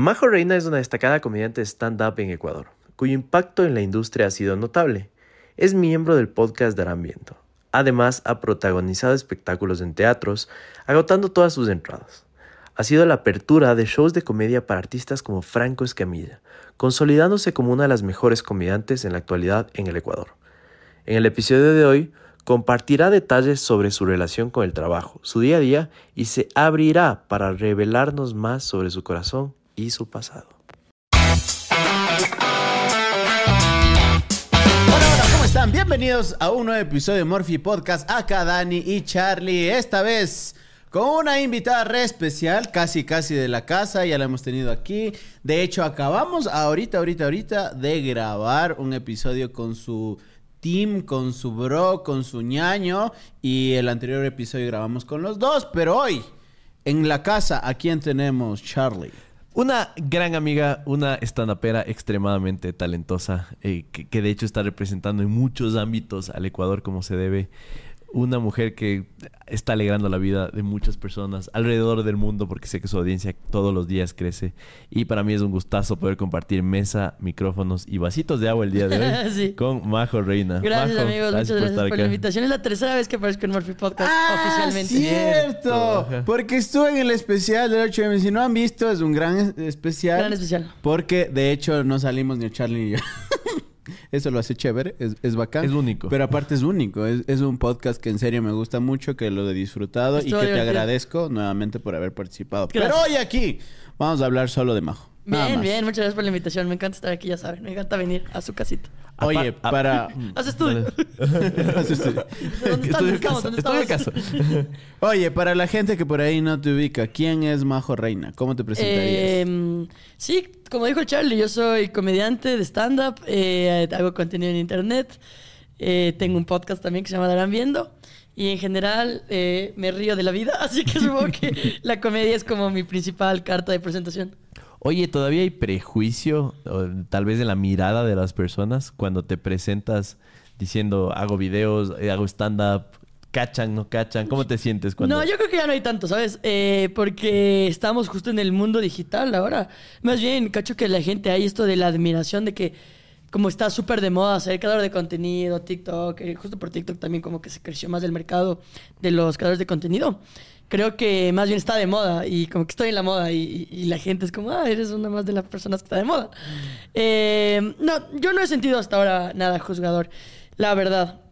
Majo Reina es una destacada comediante stand-up en Ecuador, cuyo impacto en la industria ha sido notable. Es miembro del podcast Darán Viento. Además, ha protagonizado espectáculos en teatros, agotando todas sus entradas. Ha sido la apertura de shows de comedia para artistas como Franco Escamilla, consolidándose como una de las mejores comediantes en la actualidad en el Ecuador. En el episodio de hoy, compartirá detalles sobre su relación con el trabajo, su día a día y se abrirá para revelarnos más sobre su corazón y su pasado. Hola, hola, ¿cómo están? Bienvenidos a un nuevo episodio de Morphy Podcast. Acá Dani y Charlie. Esta vez con una invitada re especial, casi casi de la casa, ya la hemos tenido aquí. De hecho, acabamos ahorita, ahorita, ahorita de grabar un episodio con su team, con su bro, con su ñaño. Y el anterior episodio grabamos con los dos, pero hoy, en la casa, ¿a quién tenemos, Charlie? Una gran amiga, una estandapera extremadamente talentosa, eh, que, que de hecho está representando en muchos ámbitos al Ecuador como se debe una mujer que está alegrando la vida de muchas personas alrededor del mundo porque sé que su audiencia todos los días crece y para mí es un gustazo poder compartir mesa, micrófonos y vasitos de agua el día de hoy con Majo Reina. Gracias Majo, amigos, muchas gracias por, la invitación. Es la tercera vez que aparezco en Murphy Podcast ¡Ah, oficialmente. cierto! Porque estuve en el especial del 8M. Si no han visto, es un gran es- especial. Gran especial. Porque de hecho no salimos ni Charlie ni yo. Eso lo hace chévere, es, es bacán. Es único. Pero aparte es único. Es, es un podcast que en serio me gusta mucho, que lo he disfrutado y que te agradezco nuevamente por haber participado. Gracias. Pero hoy aquí vamos a hablar solo de Majo. Bien, bien, muchas gracias por la invitación. Me encanta estar aquí, ya saben. Me encanta venir a su casita. Oye, para... Haz estudio. Sí, sí. ¿Dónde estamos? casa, ¿Dónde estoy en estamos? casa. Oye, para la gente que por ahí no te ubica, ¿quién es Majo Reina? ¿Cómo te presentarías? Eh, sí, como dijo Charlie, yo soy comediante de stand-up, eh, hago contenido en internet, eh, tengo un podcast también que se llama Darán Viendo. Y en general eh, me río de la vida, así que supongo que la comedia es como mi principal carta de presentación. Oye, ¿todavía hay prejuicio, o tal vez en la mirada de las personas, cuando te presentas diciendo hago videos, eh, hago stand-up, cachan, no cachan? ¿Cómo te sientes cuando.? No, yo creo que ya no hay tanto, ¿sabes? Eh, porque estamos justo en el mundo digital ahora. Más bien, cacho que la gente hay esto de la admiración de que como está súper de moda ser creador de contenido, TikTok, eh, justo por TikTok también como que se creció más el mercado de los creadores de contenido. Creo que más bien está de moda y como que estoy en la moda y, la gente es como, ah, eres una más de las personas que está de moda. Eh, no, yo no he sentido hasta ahora nada juzgador, la verdad.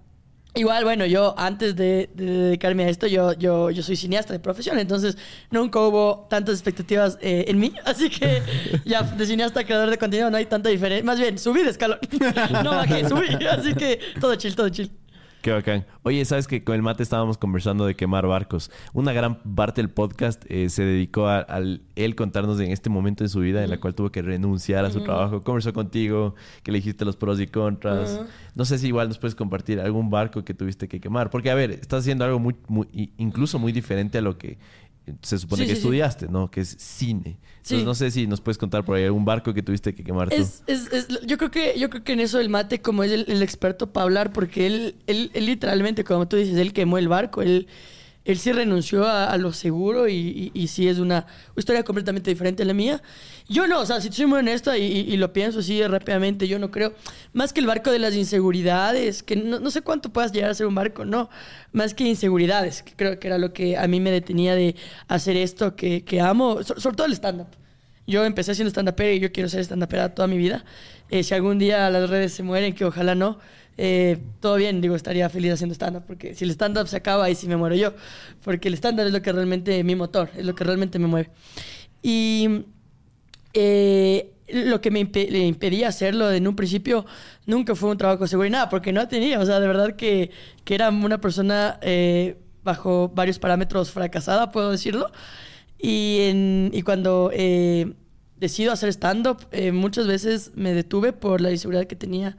Igual, bueno, yo antes de, de dedicarme a esto, yo, yo, yo soy cineasta de profesión, entonces nunca hubo tantas expectativas eh, en mí, así que ya de cineasta a creador de contenido no hay tanta diferencia. Más bien, subí de escalón, no bajé, subí, así que todo chill, todo chill. Qué bacán. Oye, ¿sabes que con el mate estábamos conversando de quemar barcos? Una gran parte del podcast eh, se dedicó a, él contarnos en este momento de su vida en la cual tuvo que renunciar a su trabajo. Conversó contigo, que le dijiste los pros y contras. No sé si igual nos puedes compartir algún barco que tuviste que quemar. Porque, a ver, estás haciendo algo muy, muy incluso muy diferente a lo que se supone Sí, que sí, sí. estudiaste, ¿no? Que es cine. Entonces, no sé si nos puedes contar por ahí algún barco que tuviste que quemar tú. Es, es- es- yo, creo que, yo creo que en eso el mate, como es el, el experto para hablar, porque él, él, él literalmente, como tú dices, él quemó el barco, él, él sí renunció a, a lo seguro y, y, y sí es una historia completamente diferente a la mía. Yo no, o sea, si soy muy honesto y, y- lo pienso así rápidamente, yo no creo, más que el barco de las inseguridades, que no, no sé cuánto puedas llegar a ser un barco, no, más que inseguridades, que creo que era lo que a mí me detenía de hacer esto que, que amo, so- sobre todo el stand-up. Yo empecé haciendo stand-up y yo quiero ser stand-up toda mi vida. Eh, si algún día las redes se mueren, que ojalá no, eh, todo bien, digo, estaría feliz haciendo stand-up, porque si el stand-up se acaba, ahí sí me muero yo, porque el stand-up es lo que realmente, mi motor, es lo que realmente me mueve. Y eh, lo que me le impedía hacerlo en un principio nunca fue un trabajo seguro y nada, porque no tenía, o sea, de verdad que, que era una persona eh, bajo varios parámetros fracasada, puedo decirlo. Y, en- y cuando eh, decido hacer stand-up, eh, muchas veces me detuve por la inseguridad que tenía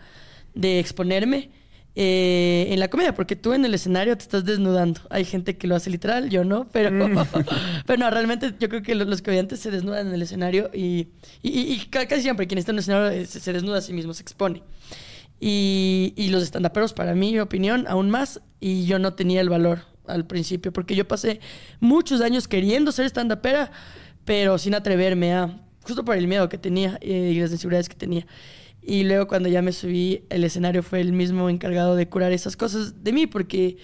de exponerme eh, en la comedia, porque tú en el escenario te estás desnudando. Hay gente que lo hace literal, yo no, pero, pero no, realmente yo creo que los, los comediantes se desnudan en el escenario y, y, y- y ca- casi siempre quien está en el escenario eh, se, se desnuda a sí mismo, se expone. Y, y los estandaperos, para mi opinión, aún más, y yo no tenía el valor al principio, porque yo pasé muchos años queriendo ser estandapera, pero sin atreverme a justo por el miedo que tenía eh, y las inseguridades que tenía. Y luego cuando ya me subí, el escenario fue el mismo encargado de curar esas cosas de mí, porque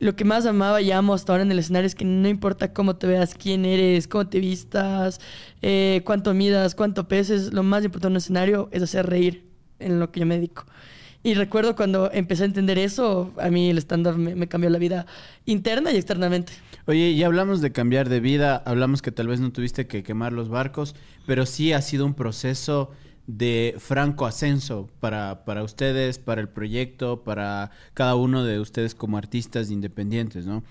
lo que más amaba y amo hasta ahora en el escenario es que no importa cómo te veas, quién eres, cómo te vistas, eh, cuánto midas, cuánto peses, lo más importante en un escenario es hacer reír en lo que yo me dedico. Y recuerdo cuando empecé a entender eso, a mí el stand-up me, me cambió la vida interna y externamente. Oye, ya hablamos de cambiar de vida, hablamos que tal vez no tuviste que quemar los barcos, pero sí ha sido un proceso de franco ascenso para, para ustedes, para el proyecto, para cada uno de ustedes como artistas independientes, ¿no?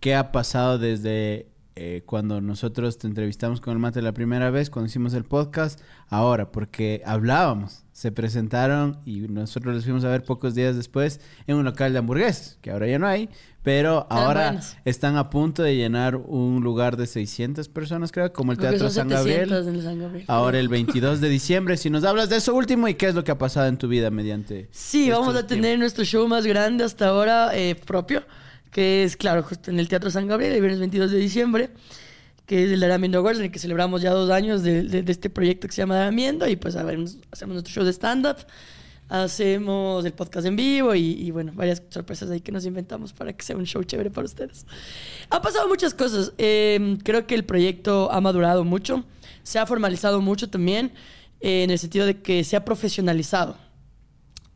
¿Qué ha pasado desde eh, cuando nosotros te entrevistamos con el mate la primera vez, cuando hicimos el podcast, ahora? Porque hablábamos, se presentaron y nosotros los fuimos a ver pocos días después en un local de hamburguesas, que ahora ya no hay, pero ahora están a punto de llenar un lugar de 600 personas, creo, como el Creo Teatro San Gabriel. 700 en el San Gabriel. Ahora el 22 de diciembre, si nos hablas de eso último y qué es lo que ha pasado en tu vida mediante... Sí, vamos a tener nuestro show más grande hasta ahora eh, propio, que es, claro, justo en el Teatro San Gabriel, el viernes 22 de diciembre, que es el Aramiendo Awards, en el que celebramos ya dos años de, de- de este proyecto que se llama Aramiendo, y pues a ver, hacemos nuestro show de stand-up, hacemos el podcast en vivo y, y, bueno, varias sorpresas ahí que nos inventamos para que sea un show chévere para ustedes. Ha pasado muchas cosas. eh, creo que el proyecto ha madurado mucho, se ha formalizado mucho también, eh, en el sentido de que se ha profesionalizado.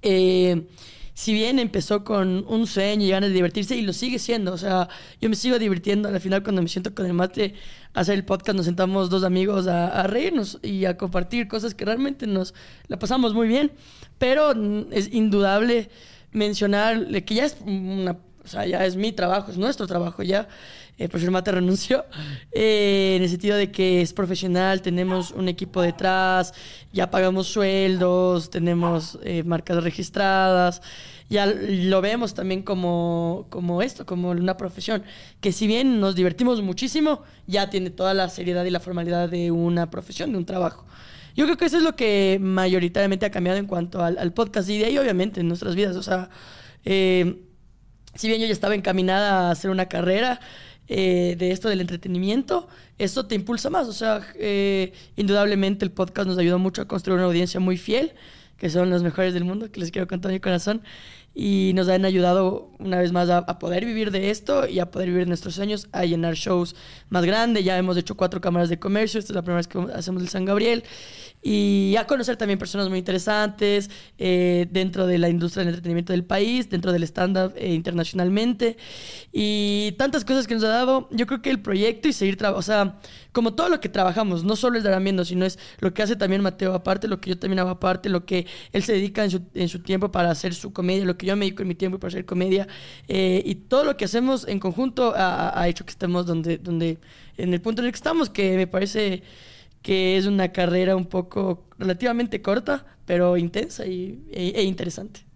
Eh, si bien empezó con un sueño y ganas de divertirse, y lo sigue siendo, o sea, yo me sigo divirtiendo. Al final, cuando me siento con el mate a hacer el podcast, nos sentamos dos amigos a, reírnos y a compartir cosas que realmente nos la pasamos muy bien. Pero es indudable mencionar que ya es una. O sea, ya es mi trabajo, es nuestro trabajo ya. El profesor Mate renunció. eh, en el sentido de que es profesional, tenemos un equipo detrás, ya pagamos sueldos, tenemos eh, marcas registradas. Ya lo vemos también como, como esto, como una profesión. Que si bien nos divertimos muchísimo, ya tiene toda la seriedad y la formalidad de una profesión, de un trabajo. Yo creo que eso es lo que mayoritariamente ha cambiado en cuanto al, al podcast y de ahí obviamente en nuestras vidas. O sea, eh, si bien yo ya estaba encaminada a hacer una carrera eh, de esto del entretenimiento, eso te impulsa más. O sea, eh, indudablemente el podcast nos ayudó mucho a construir una audiencia muy fiel, que son los mejores del mundo, que les quiero con todo mi corazón. Y nos han ayudado una vez más a, a poder vivir de esto y a poder vivir nuestros sueños, a llenar shows más grandes. Ya hemos hecho cuatro cámaras de comercio, esta es la primera vez que hacemos el San Gabriel. Y a conocer también personas muy interesantes eh, dentro de la industria del entretenimiento del país, dentro del stand-up eh, internacionalmente. Y tantas cosas que nos ha dado. Yo creo que el proyecto y seguir trabajando, o sea, como todo lo que trabajamos, no solo es dar viendo, sino es lo que hace también Mateo aparte, lo que yo también hago aparte, lo que él se dedica en su, en su tiempo para hacer su comedia, lo que yo me dedico en mi tiempo para hacer comedia. eh, y todo lo que hacemos en conjunto ha, ha hecho que estemos donde, donde, en el punto en el que estamos, que me parece que es una carrera un poco relativamente corta, pero intensa y, e, e interesante.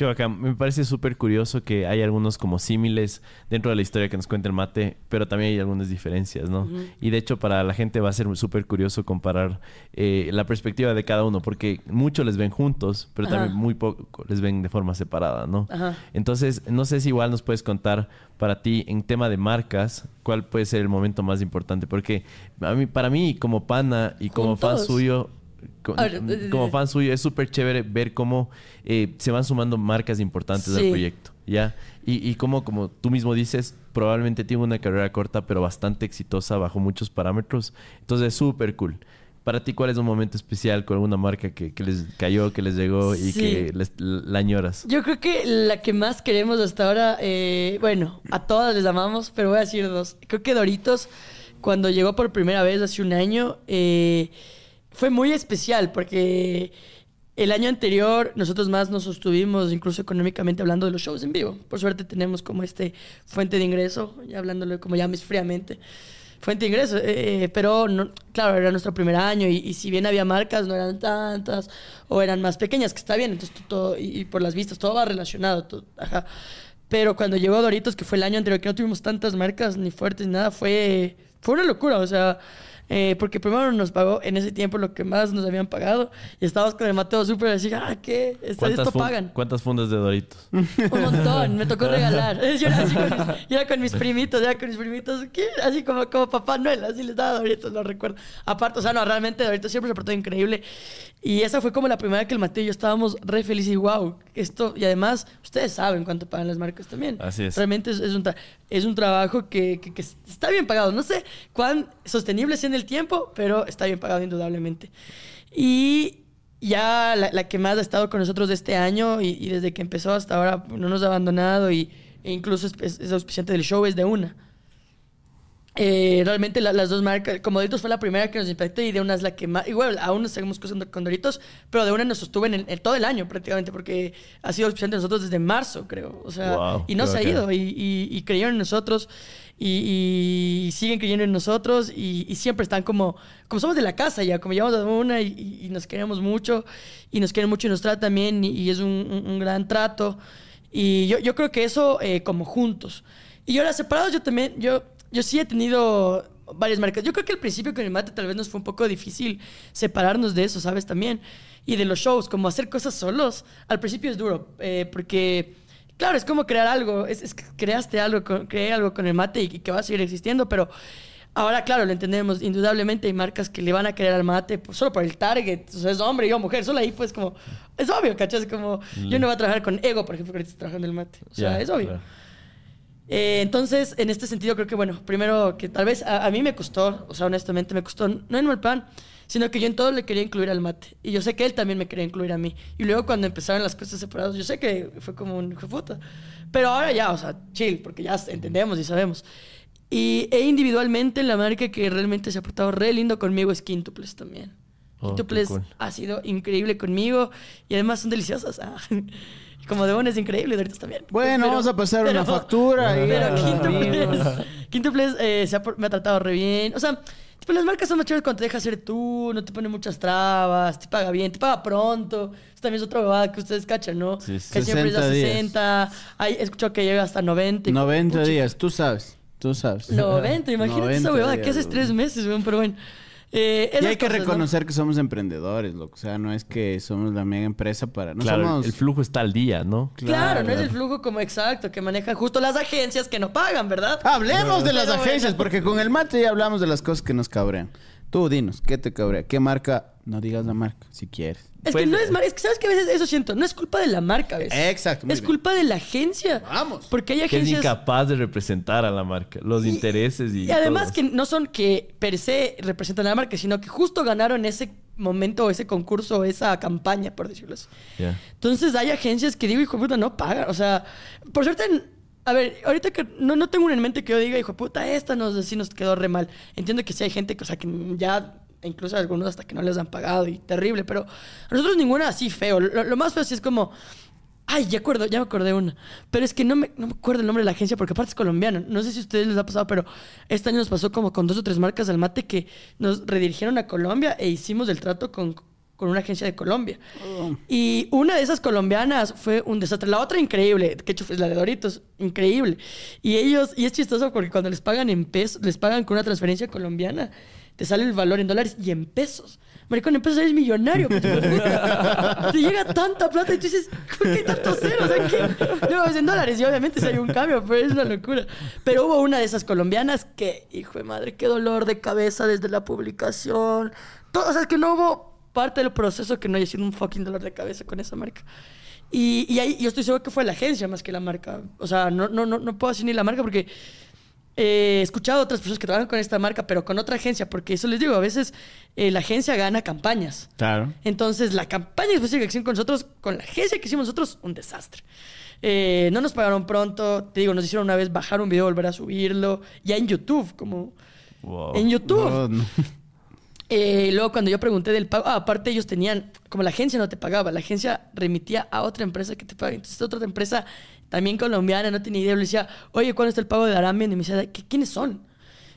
Qué bacán. Me parece súper curioso que hay algunos como símiles dentro de la historia que nos cuenta el mate, pero también hay algunas diferencias, ¿no? Y de hecho para la gente va a ser súper curioso comparar eh, la perspectiva de cada uno, porque muchos les ven juntos, pero Ajá. también muy poco les ven de forma separada, ¿no? Ajá. Entonces, no sé si igual nos puedes contar para ti en tema de marcas, cuál puede ser el momento más importante, porque a mí, para mí como pana y como fan Juntos. suyo, ver, eh, como fan suyo es súper chévere ver cómo eh, se van sumando marcas importantes al Sí. proyecto, ¿ya? Y, y cómo, como tú mismo dices, probablemente tiene una carrera corta, pero bastante exitosa bajo muchos parámetros. Entonces, es súper cool. Para ti, ¿cuál es un momento especial con alguna marca que, que les cayó, que les llegó y Sí. que les, la añoras? Yo creo que la que más queremos hasta ahora, eh, bueno, a todas les amamos, pero voy a decir dos. Creo que Doritos, cuando llegó por primera vez hace un año, eh, fue muy especial porque el año anterior nosotros más nos sostuvimos, incluso económicamente hablando de los shows en vivo. Por suerte tenemos como este fuente de ingreso, ya hablándolo como llames fríamente. Fuente de ingreso, eh, eh, pero no, claro, era nuestro primer año y, si bien había marcas, no eran tantas o eran más pequeñas, que está bien, entonces todo, y, por las vistas, todo va relacionado, ajá. Pero cuando llegó Doritos, que fue el año anterior, que no tuvimos tantas marcas ni fuertes ni nada, fue, fue una locura, o sea, Eh, porque primero nos pagó en ese tiempo lo que más nos habían pagado. Y estábamos con el Mateo súper así, ah, ¿qué? Esto, pagan. ¿Cuántas fundas de Doritos? Un montón, me tocó regalar. Yo era, así con mis, yo era con mis primitos, era con mis primitos, ¿qué? Así como, como Papá Noel, así les daba Doritos, lo recuerdo. Aparte, o sea, no, realmente Doritos siempre se portó increíble. Y esa fue como la primera que el Mateo y yo estábamos re felices y wow, esto, y además, ustedes saben cuánto pagan las marcas también. Así es. Realmente es, es un, es un trabajo que, que- que está bien pagado. No sé cuán sostenible en el tiempo, pero está bien pagado indudablemente. Y ya la, la que más ha estado con nosotros de este año y, y desde que empezó hasta ahora no nos ha abandonado y, e incluso es, es- es auspiciante del show es de una. Eh, realmente la- las dos marcas, como Doritos fue la primera que nos impactó y de una es la que más, igual aún nos seguimos con Doritos, pero de una nos sostuvo en, el- en todo el año prácticamente porque ha sido auspiciante de nosotros desde marzo creo, o sea, Wow, y no se ha ido y, y- y creyeron en nosotros y, y siguen creyendo en nosotros y, y siempre están como, como somos de la casa ya, como llevamos a una y, y- nos queremos mucho y nos quieren mucho y nos tratan bien y es un, un- un gran trato y yo, yo creo que eso eh, como juntos. Y ahora separados yo también, yo, yo sí he tenido varias marcas. Yo creo que al principio con el mate tal vez nos fue un poco difícil separarnos de eso, ¿sabes? También. Y de los shows, como hacer cosas solos, al principio es duro, eh, porque, claro, es como crear algo, es, es que creaste algo, con, creé algo con el mate y, y que va a seguir existiendo, pero ahora, claro, lo entendemos, indudablemente hay marcas que le van a querer al mate solo por el target, o sea, es hombre, yo mujer, solo ahí pues como, es obvio, ¿cachas? Como, yo no voy a trabajar con Ego, por ejemplo, que estoy trabajando el mate, o sea, Ya, es obvio. claro. Eh, entonces, en este sentido, creo que, bueno, primero que tal vez a, a mí me costó, o sea, honestamente me costó, no en mal plan, sino que yo en todo le quería incluir al mate. Y yo sé que él también me quería incluir a mí. Y luego cuando empezaron las cosas separadas, yo sé que fue como un hijo de puta. Pero ahora ya, o sea, chill, porque ya entendemos y sabemos. Y e individualmente la marca que realmente se ha portado re lindo conmigo es Quintuples también. Oh, Quintuples cool. ha sido increíble conmigo y además son deliciosas. Ah. Como de es increíble, Doritos también. Bueno, vamos a pasar una factura y- Pero Ah, Quintuples. Quintuples eh, se ha me ha tratado re bien. O sea, tipo, las marcas son más chéveres cuando te deja ser tú, no te pone muchas trabas, te paga bien, te paga pronto. Eso también es otra bobada que ustedes cachan, ¿no? Sí, sí. Que siempre es a 60 días. 60. Hay, he escuchado que llega hasta 90. y- 90 Pucha, días, tú sabes, tú sabes. 90, imagínate 90 esa huevada que haces tres meses, weón, pero bueno. Eh, Y hay que cosas, ¿no? reconocer que somos emprendedores, loco. O sea, no es que somos la mega empresa para... No claro, somos... el flujo está al día, ¿no? Claro, no es el flujo como exacto que manejan justo las agencias que no pagan, ¿verdad? Hablemos de las Pero agencias, bueno. porque con el mate ya hablamos de las cosas que nos cabrean. Tú dinos, ¿qué te cabrea? ¿Qué marca? No digas la marca, si quieres. Es Pues, que no es mar- es que sabes que a veces eso siento, no es culpa de la marca, ¿ves? Exacto, Es bien. culpa de la agencia. Vamos. Porque hay Que es agencias incapaz de representar a la marca, los intereses y. y además todo. que no son que per se representan a la marca, sino que justo ganaron ese momento, ese concurso, esa campaña, por decirlo así. Entonces hay agencias que digo, hijo de puta, no pagan. O sea, por suerte, a ver, ahorita que no, no tengo una en mente que yo diga, hijo de puta, esta nos, sí nos quedó re mal. Entiendo que sí hay gente que, o sea, que ya, incluso algunos hasta que no les han pagado y terrible, pero a nosotros ninguna así feo. Lo, lo más feo sí es como. Ay, ya acuerdo, ya me acordé una. Pero es que no me, no me acuerdo el nombre de la agencia porque aparte es colombiana. No sé si a ustedes les ha pasado, pero este año nos pasó como con dos o tres marcas del mate que nos redirigieron a Colombia e hicimos el trato con, con una agencia de Colombia. Y una de esas colombianas fue un desastre. La otra increíble, que hecho es la de Doritos, increíble. Y ellos, y es chistoso porque cuando les pagan en pesos, les pagan con una transferencia colombiana, te sale el valor en dólares y en pesos. Maricón, en pesos eres millonario. pues, te llega tanta plata y tú dices, ¿por qué tantos ceros aquí? Luego es en dólares y obviamente si hay un cambio, pero es una locura. Pero hubo una de esas colombianas que, hijo de madre, qué dolor de cabeza desde la publicación. Todo, o sea, es que no hubo parte del proceso que no haya sido un fucking dolor de cabeza con esa marca. Y, y ahí yo estoy seguro que fue la agencia más que la marca. O sea, no, no, no, no puedo decir ni la marca porque eh, he escuchado a otras personas que trabajan con esta marca, pero con otra agencia, porque eso les digo, a veces eh, la agencia gana campañas. Claro. Entonces, la campaña específica que hicieron con nosotros, con la agencia que hicimos nosotros, un desastre. Eh, no nos pagaron pronto, te digo, nos hicieron una vez bajar un video, volver a subirlo, ya en YouTube, como Wow. en YouTube. No, no. Eh, luego cuando yo pregunté del pago, ah, aparte ellos tenían, como la agencia no te pagaba, la agencia remitía a otra empresa que te paga. Entonces esta otra empresa, también colombiana, no tenía idea, le decía, oye, ¿cuándo está el pago de Arambian? Y me decía, ¿qué, ¿quiénes son?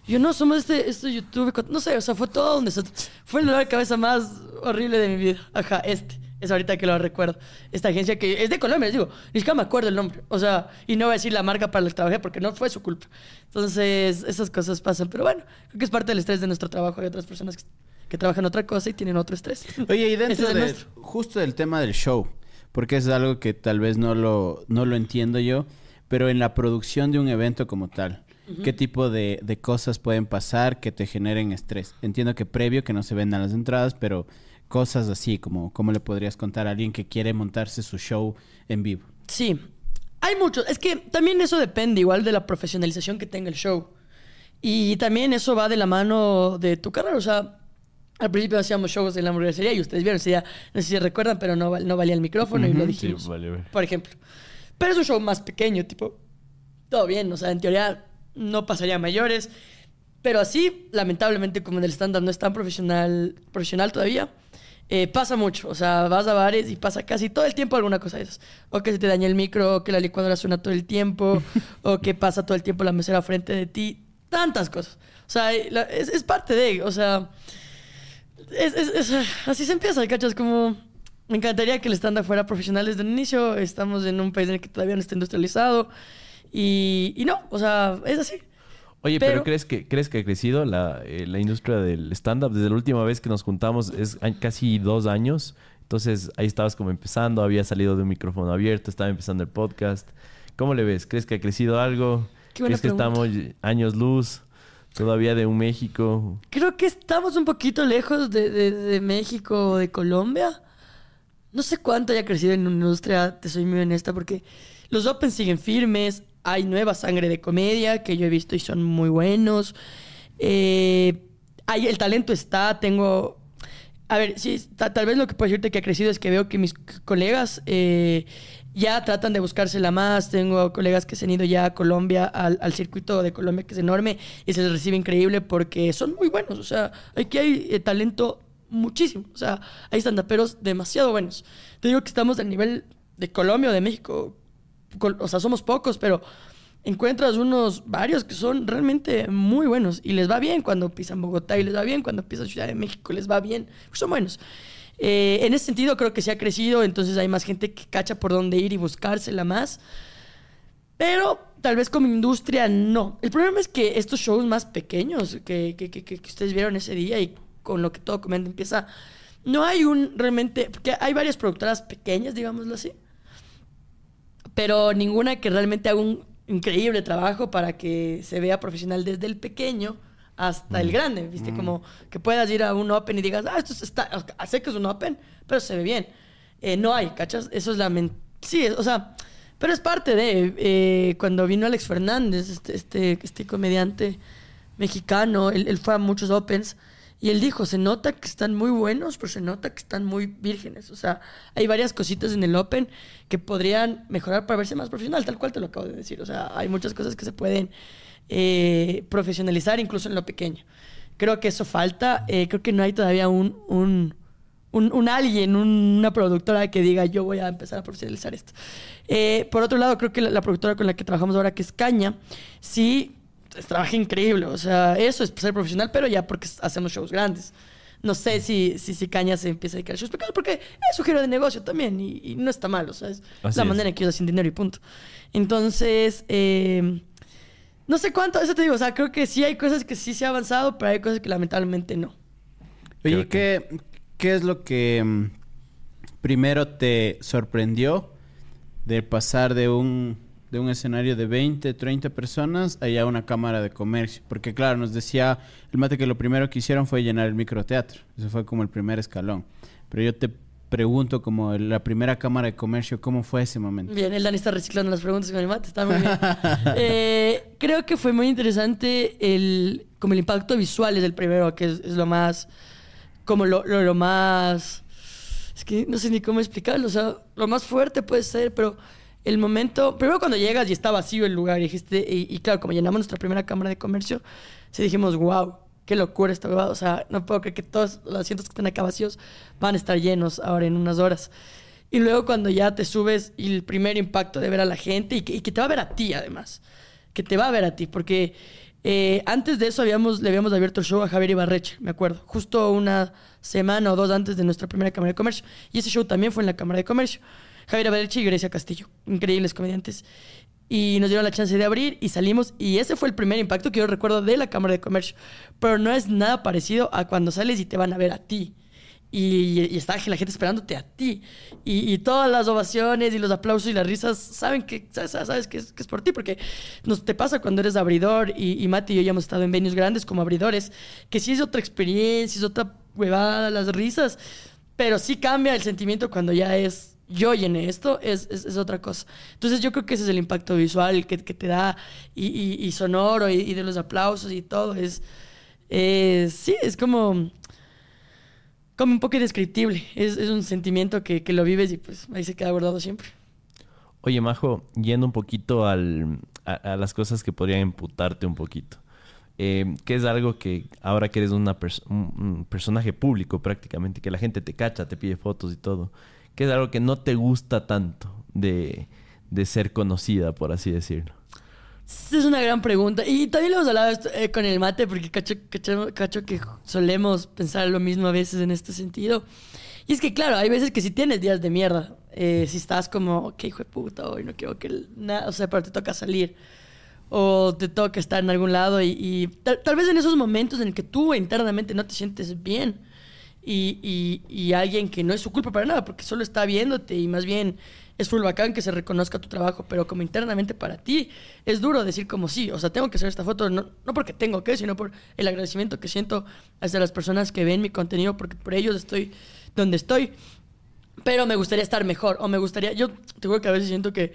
Y yo, no, somos este, este YouTube, no sé, o sea, fue todo desastre. Fue el dolor de cabeza más horrible de mi vida. Ajá, este. Es ahorita que lo recuerdo. Esta agencia que es de Colombia, les digo. Ni siquiera me acuerdo el nombre. O sea, y no voy a decir la marca para la que trabajé porque no fue su culpa. Entonces, esas cosas pasan. Pero bueno, creo que es parte del estrés de nuestro trabajo. Hay otras personas que, que trabajan otra cosa y tienen otro estrés. Oye, y dentro de justo del tema del show, porque es algo que tal vez no lo, no lo entiendo yo, pero en la producción de un evento como tal, ¿qué tipo de, de cosas pueden pasar que te generen estrés? Entiendo que previo que no se vendan las entradas, pero cosas así, como cómo le podrías contar a alguien que quiere montarse su show en vivo. Sí, hay muchos. Es que también eso depende igual de la profesionalización que tenga el show. Y también eso va de la mano de tu carrera. O sea, al principio hacíamos shows en la hamburguesería y ustedes vieron, ese día, no sé si recuerdan, pero no, no valía el micrófono y lo dijimos. Sí, vale. Por ejemplo. Pero es un show más pequeño, tipo, todo bien. O sea, en teoría no pasaría a mayores. Pero así, lamentablemente, como en el stand-up no es tan profesional, profesional todavía, eh, pasa mucho. O sea, vas a bares y pasa casi todo el tiempo alguna cosa de esas. O que se te daña el micro, o que la licuadora suena todo el tiempo, o que pasa todo el tiempo la mesera frente de ti. Tantas cosas. O sea, eh, es, es parte de, o sea, es, es- es- así se empieza, ¿cachas? Como me encantaría que el stand-up fuera profesional desde el inicio. Estamos en un país en el que todavía no está industrializado. Y, y no, o sea, es así. Oye, pero, Pero- ¿crees, que, ¿crees que ha crecido la, eh, la industria del stand-up? Desde la última vez que nos juntamos es casi dos años. Entonces ahí estabas como empezando, había salido de un micrófono abierto, estaba empezando el podcast. ¿Cómo le ves? ¿Crees que ha crecido algo? Qué buena ¿Crees que pregunta. estamos años luz todavía de un México? Creo que estamos un poquito lejos de, de- de México o de Colombia. No sé cuánto haya crecido en la industria, te soy muy honesta, porque los Open siguen firmes. Hay nueva sangre de comedia que yo he visto y son muy buenos. Eh, hay, el talento está, tengo... A ver, sí, ta- tal vez lo que puedo decirte que ha crecido es que veo que mis colegas eh, ya tratan de buscársela más. Tengo colegas que se han ido ya a Colombia, al, circuito de Colombia, que es enorme, y se les recibe increíble porque son muy buenos. O sea, aquí hay eh, talento muchísimo. O sea, hay estandaperos demasiado buenos. Te digo que estamos al nivel de Colombia o de México. O sea, somos pocos, pero encuentras unos varios que son realmente muy buenos y les va bien cuando pisan Bogotá y les va bien cuando pisan Ciudad de México, les va bien, son buenos. Eh, en ese sentido creo que se ha crecido, entonces hay más gente que cacha por dónde ir y buscársela más. Pero tal vez como industria no. El problema es que estos shows más pequeños que, que, que- que- ustedes vieron ese día y con lo que todo comenta empieza, no hay un realmente, porque hay varias productoras pequeñas, digámoslo así, pero ninguna que realmente haga un increíble trabajo para que se vea profesional desde el pequeño hasta el grande, ¿viste? Como que puedas ir a un Open y digas, ah, esto está, sé que es un Open, pero se ve bien. Eh, no hay, ¿cachas? Eso es la... sí, es- o sea, pero es parte de... eh, cuando vino Alex Fernández, este, este, este comediante mexicano, él, él fue a muchos Opens y él dijo, se nota que están muy buenos, pero se nota que están muy vírgenes. O sea, hay varias cositas en el Open que podrían mejorar para verse más profesional, tal cual te lo acabo de decir. O sea, hay muchas cosas que se pueden eh, profesionalizar incluso en lo pequeño. Creo que eso falta. Eh, creo que no hay todavía un, un, un, alguien, un- una productora que diga yo voy a empezar a profesionalizar esto. Eh, por otro lado, creo que la, la productora con la que trabajamos ahora, que es Caña, sí trabaja increíble. O sea, eso es ser profesional, pero ya porque hacemos shows grandes. No sé si, si, si Caña se empieza a dedicar a shows pequeños, porque es su giro de negocio también y, y no está mal. O sea, es Así la es. manera en que ellos hacen dinero y punto. Entonces, eh, no sé cuánto, eso te digo, o sea, creo que sí hay cosas que sí se ha avanzado, pero hay cosas que lamentablemente no. Oye, ¿qué, ¿qué es lo que mm, primero te sorprendió de pasar de un, de un escenario de 20, 30 personas allá una cámara de comercio? Porque claro, nos decía el mate que lo primero que hicieron fue llenar el microteatro. Eso fue como el primer escalón. Pero yo te pregunto como la primera cámara de comercio, ¿cómo fue ese momento? Bien, el Dani está reciclando las preguntas con el mate, está muy bien. Eh, creo que fue muy interesante el, como el impacto visual es el primero, que es, es lo más, como lo, lo, lo más, es que no sé ni cómo explicarlo, o sea, lo más fuerte puede ser, pero el momento, primero cuando llegas y está vacío el lugar y dijiste, y, claro, como llenamos nuestra primera cámara de comercio, sí dijimos, wow, qué locura esta huevada, o sea, no puedo creer que todos los asientos que están acá vacíos van a estar llenos ahora en unas horas. Y luego cuando ya te subes y el primer impacto de ver a la gente y que, y que te va a ver a ti además, que te va a ver a ti, porque Eh, antes de eso habíamos, le habíamos abierto el show a Javier Ibarreche, me acuerdo, justo una semana o dos antes de nuestra primera Cámara de Comercio. Y ese show también fue en la Cámara de Comercio. Javier Ibarreche y Grecia Castillo, increíbles comediantes. Y nos dieron la chance de abrir y salimos. Y ese fue el primer impacto que yo recuerdo de la Cámara de Comercio. Pero no es nada parecido a cuando sales y te van a ver a ti y, está la gente esperándote a ti. Y, todas las ovaciones y los aplausos y las risas saben que sabes, que, es, por ti, porque nos te pasa cuando eres abridor y, Mati y yo ya hemos estado en venues grandes como abridores, que sí es otra experiencia, es otra huevada, las risas, pero sí cambia el sentimiento cuando ya es yo llené esto, es, es, otra cosa. Entonces yo creo que ese es el impacto visual que, que te da y, sonoro y, de los aplausos y todo. Es, sí, es como como un poco indescriptible. Es, es un sentimiento que, que, lo vives y pues ahí se queda guardado siempre. Oye, Majo, yendo un poquito al, a, las cosas que podrían imputarte un poquito. Eh, ¿Qué es algo que ahora que eres una un, personaje público prácticamente, que la gente te cacha, te pide fotos y todo, ¿qué es algo que no te gusta tanto de, de ser conocida, por así decirlo? Es una gran pregunta. Y también lo hemos hablado eh, con el mate, porque cacho, cacho, que solemos pensar lo mismo a veces en este sentido. Y es que, claro, hay veces que si tienes días de mierda, eh, si estás como, qué hijo de puta, hoy no quiero que nada, o sea, pero te toca salir, o te toca estar en algún lado, y, tal, tal, vez en esos momentos en el que tú internamente no te sientes bien, y, y, y alguien que no es su culpa para nada, porque solo está viéndote, y más bien es full bacán que se reconozca tu trabajo, pero como internamente para ti es duro decir como sí, o sea, tengo que hacer esta foto, no, no porque tengo que, sino por el agradecimiento que siento hacia las personas que ven mi contenido, porque por ellos estoy donde estoy. Pero me gustaría estar mejor, o me gustaría, yo te digo que a veces siento que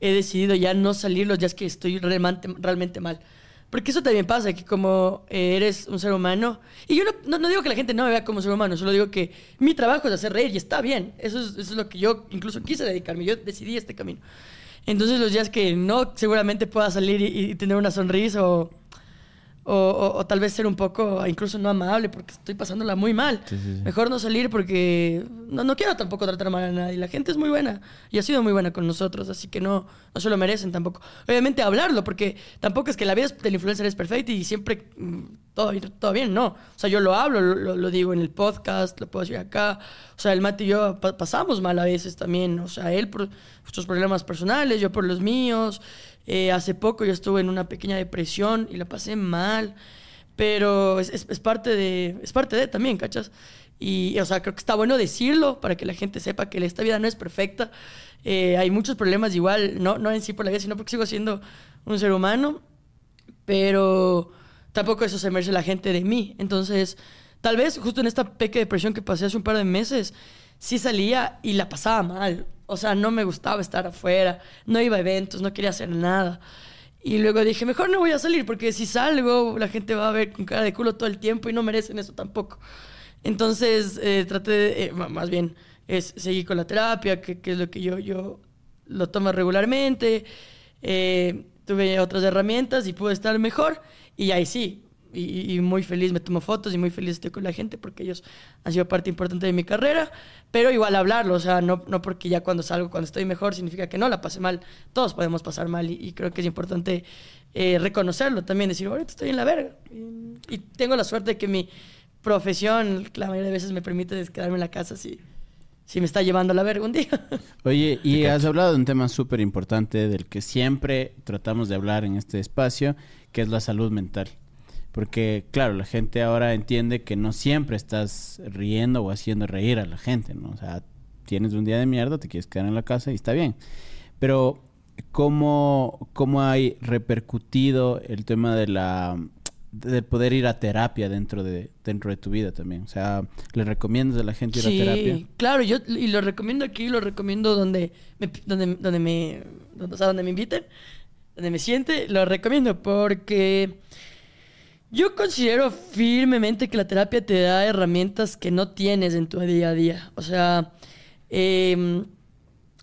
he decidido ya no salir los días que estoy realmente, realmente mal. Porque eso también pasa, que como eh, eres un ser humano, y yo no, no, digo que la gente no me vea como ser humano, solo digo que mi trabajo es hacer reír y está bien. Eso es, eso es lo que yo incluso quise dedicarme, yo decidí este camino. Entonces los días que no seguramente pueda salir y, y tener una sonrisa o o, tal vez ser un poco incluso no amable porque estoy pasándola muy mal. Mejor no salir porque no, no, quiero tampoco tratar mal a nadie. La gente es muy buena y ha sido muy buena con nosotros, así que no, no se lo merecen tampoco. Obviamente hablarlo porque tampoco es que la vida del influencer es perfecta y siempre mm, todo, todo bien, no. O sea, yo lo hablo, lo, lo, digo en el podcast, lo puedo decir acá. O sea, el Mati y yo pasamos mal a veces también. O sea, él por sus problemas personales, yo por los míos. Eh, hace poco yo estuve en una pequeña depresión y la pasé mal, pero es, parte, de, es parte de también, ¿cachas? Y, o sea, creo que está bueno decirlo para que la gente sepa que esta vida no es perfecta. Eh, hay muchos problemas igual, no, no en sí por la vida, sino porque sigo siendo un ser humano, pero tampoco eso se merece la gente de mí. Entonces, tal vez justo en esta pequeña depresión que pasé hace un par de meses, sí salía y la pasaba mal. O sea, no me gustaba estar afuera, no iba a eventos, no quería hacer nada. Y luego dije, mejor no voy a salir porque si salgo la gente va a ver con cara de culo todo el tiempo y no merecen eso tampoco. Entonces eh, traté, de, eh, más bien, es seguir con la terapia, que, que, es lo que yo, yo lo tomo regularmente. Eh, tuve otras herramientas y pude estar mejor. Y ahí sí, y, muy feliz, me tomo fotos y muy feliz estoy con la gente porque ellos han sido parte importante de mi carrera, pero igual hablarlo, o sea, no, no porque ya cuando salgo, cuando estoy mejor, significa que no la pasé mal, todos podemos pasar mal y, creo que es importante eh, reconocerlo también, decir, ahorita estoy en la verga y, tengo la suerte de que mi profesión la mayoría de veces me permite quedarme en la casa si, si me está llevando a la verga un día. Oye, y has hablado de un tema súper importante del que siempre tratamos de hablar en este espacio, que es la salud mental. Porque, claro, la gente ahora entiende que no siempre estás riendo o haciendo reír a la gente, ¿no? O sea, tienes un día de mierda, te quieres quedar en la casa y está bien. Pero, ¿cómo, cómo hay repercutido el tema de la de poder ir a terapia dentro de dentro de tu vida también. O sea, ¿le recomiendas a la gente ir a terapia? Sí, claro, yo y lo recomiendo aquí, lo recomiendo donde me, donde, donde me donde, o sea, donde me inviten, donde me siente, lo recomiendo porque yo considero firmemente que la terapia te da herramientas que no tienes en tu día a día. O sea, em,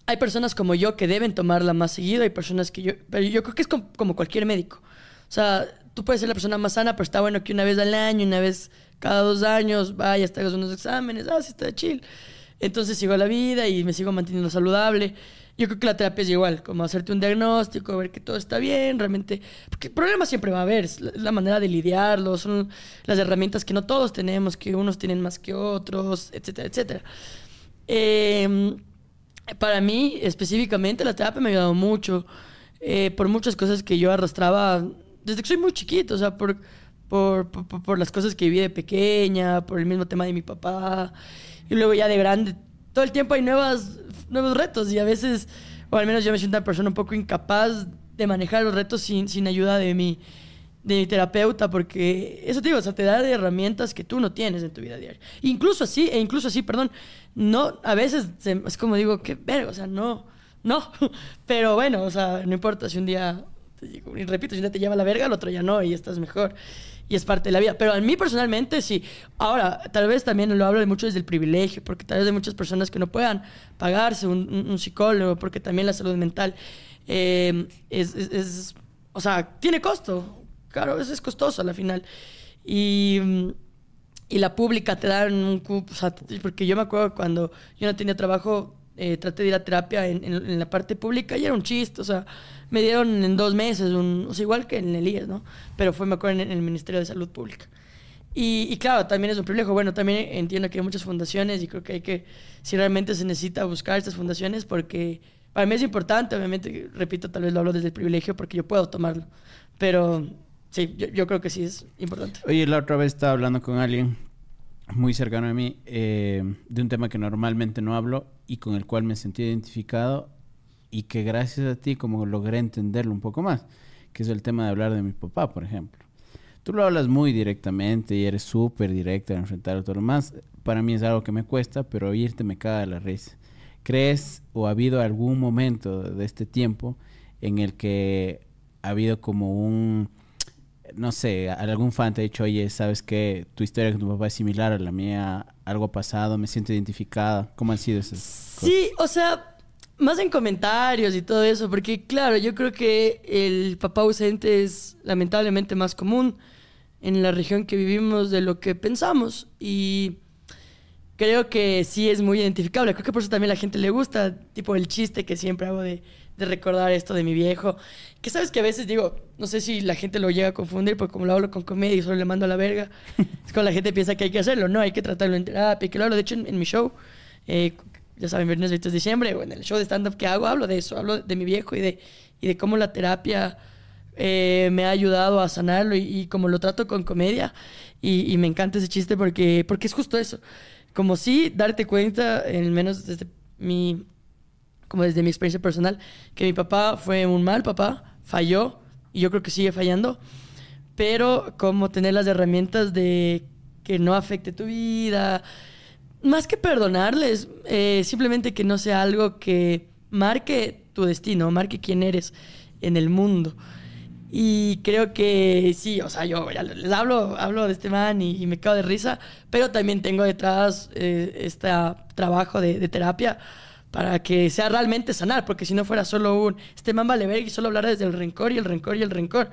hay personas como yo que deben tomarla más seguido, hay personas que yo... Pero yo creo que es como, cualquier médico. O sea, tú puedes ser la persona más sana, pero está bueno que una vez al año, una vez cada dos años, vayas, te hagas unos exámenes, ah, sí está chill. Entonces sigo la vida y me sigo manteniendo saludable. Yo creo que la terapia es igual, como hacerte un diagnóstico, ver que todo está bien, realmente, porque problemas siempre va a haber, es la, manera de lidiarlos, son las herramientas que no todos tenemos, que unos tienen más que otros, etcétera, etcétera. Eh, para mí, específicamente, la terapia me ha ayudado mucho eh, por muchas cosas que yo arrastraba desde que soy muy chiquito, o sea, por, por, por, por las cosas que viví de pequeña, por el mismo tema de mi papá, y luego ya de grande, todo el tiempo hay nuevas, nuevos retos y a veces, o al menos yo me siento una persona un poco incapaz de manejar los retos sin, sin ayuda de mi, de mi terapeuta, porque eso te digo, o sea, te da herramientas que tú no tienes en tu vida diaria. Incluso así, e incluso así, perdón, no, a veces se- es como digo, qué verga, o sea, no, no, pero bueno, o sea, no importa si un día, te repito, si un día te lleva la verga, el otro ya no, y estás mejor. Y es parte de la vida. Pero a mí personalmente sí. Ahora, tal vez también lo hablo de mucho desde el privilegio, porque tal vez hay muchas personas que no puedan pagarse un, psicólogo, porque también la salud mental eh, es, o sea, tiene costo. Claro, es, es costoso a la final. Y, y la pública te dan un o sea, porque yo me acuerdo cuando yo no tenía trabajo, eh, traté de ir a terapia en, en- en la parte pública y era un chiste, o sea, me dieron en dos meses, un, o sea, igual que en el IES, ¿no? Pero fue, me acuerdo, en, en el Ministerio de Salud Pública. Y, y claro, también es un privilegio. Bueno, también entiendo que hay muchas fundaciones y creo que hay que, si realmente se necesita buscar estas fundaciones, porque para mí es importante, obviamente, repito, tal vez lo hablo desde el privilegio porque yo puedo tomarlo. Pero sí, yo, yo creo que sí es importante. Oye, la otra vez estaba hablando con alguien muy cercano a mí eh, de un tema que normalmente no hablo y con el cual me sentí identificado y que gracias a ti como logré entenderlo un poco más, que es el tema de hablar de mi papá, por ejemplo. Tú lo hablas muy directamente y eres súper directo al enfrentar a todo lo más. Para mí es algo que me cuesta, pero oírte me caga la risa. ¿Crees o ha habido algún momento de este tiempo en el que ha habido como un, no sé, algún fan te ha dicho, oye, ¿sabes qué? Tu historia con tu papá es similar a la mía, algo ha pasado, me siento identificada. ¿Cómo han sido esas? Sí, o sea, más en comentarios y todo eso, porque claro, yo creo que el papá ausente es lamentablemente más común en la región que vivimos de lo que pensamos y creo que sí es muy identificable. Creo que por eso también a la gente le gusta, tipo el chiste que siempre hago de, de recordar esto de mi viejo. Que sabes que a veces digo, no sé si la gente lo llega a confundir, porque como lo hablo con comedia y solo le mando a la verga, es cuando la gente piensa que hay que hacerlo. No, hay que tratarlo en terapia, que lo hablo. De hecho, en, en mi show, eh, ya saben, viernes 20 de diciembre, o en el show de stand-up que hago, hablo de eso, hablo de mi viejo y de, y de cómo la terapia eh, me ha ayudado a sanarlo y, y como lo trato con comedia. Y, y me encanta ese chiste porque, porque es justo eso. Como sí darte cuenta, al menos desde mi, como desde mi experiencia personal, que mi papá fue un mal papá, falló y yo creo que sigue fallando, pero como tener las herramientas de que no afecte tu vida, más que perdonarles, eh, simplemente que no sea algo que marque tu destino, marque quién eres en el mundo. Y creo que sí, o sea, yo ya les hablo, hablo de este man y, y me cago de risa, pero también tengo detrás eh, este trabajo de, de terapia para que sea realmente sanar, porque si no fuera solo un, este man vale ver y solo hablar desde el rencor y el rencor y el rencor.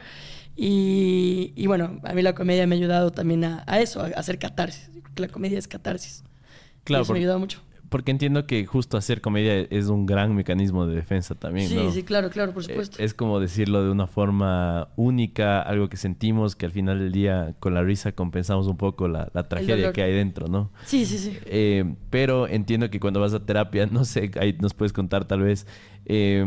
Y, y bueno, a mí la comedia me ha ayudado también a, a eso, a, hacer catarsis. La comedia es catarsis. Claro, Y eso me ha ayudado mucho. Porque entiendo que justo hacer comedia es un gran mecanismo de defensa también, Sí, ¿no? sí, claro, claro, por Eh, supuesto. Es como decirlo de una forma única, algo que sentimos que al final del día con la risa compensamos un poco la, la tragedia que hay dentro, ¿no? Sí, sí, sí. Eh, pero entiendo que cuando vas a terapia, no sé, ahí nos puedes contar tal vez, eh,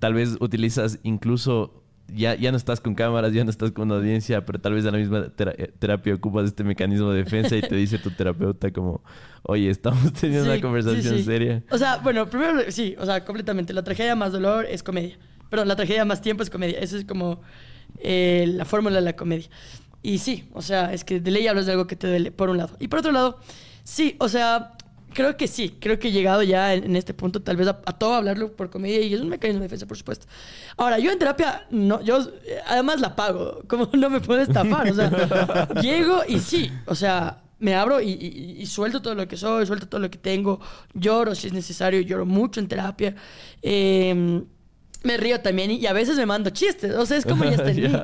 tal vez utilizas incluso, ya, ya no estás con cámaras, ya no estás con una audiencia, pero tal vez en la misma tera- eh, terapia ocupas este mecanismo de defensa y te dice tu terapeuta como, oye, estamos teniendo Sí, una conversación sí, sí. seria. O sea, bueno, primero, sí, o sea, completamente. La tragedia más dolor es comedia. Perdón, la tragedia más tiempo es comedia. Esa es como eh, la fórmula de la comedia. Y sí, o sea, es que de ley hablas de algo que te duele, por un lado. Y por otro lado, sí, o sea, creo que sí. Creo que he llegado ya en, en este punto, tal vez a, a todo hablarlo por comedia y es un mecanismo de defensa, por supuesto. Ahora, yo en terapia, no, yo además la pago. Como no me puedo estafar, o sea, llego y sí, o sea, me abro y, y- y suelto todo lo que soy, suelto todo lo que tengo, lloro si es necesario, lloro mucho en terapia. Eh, me río también y, y a veces me mando chistes, o sea, es como ya está en mí.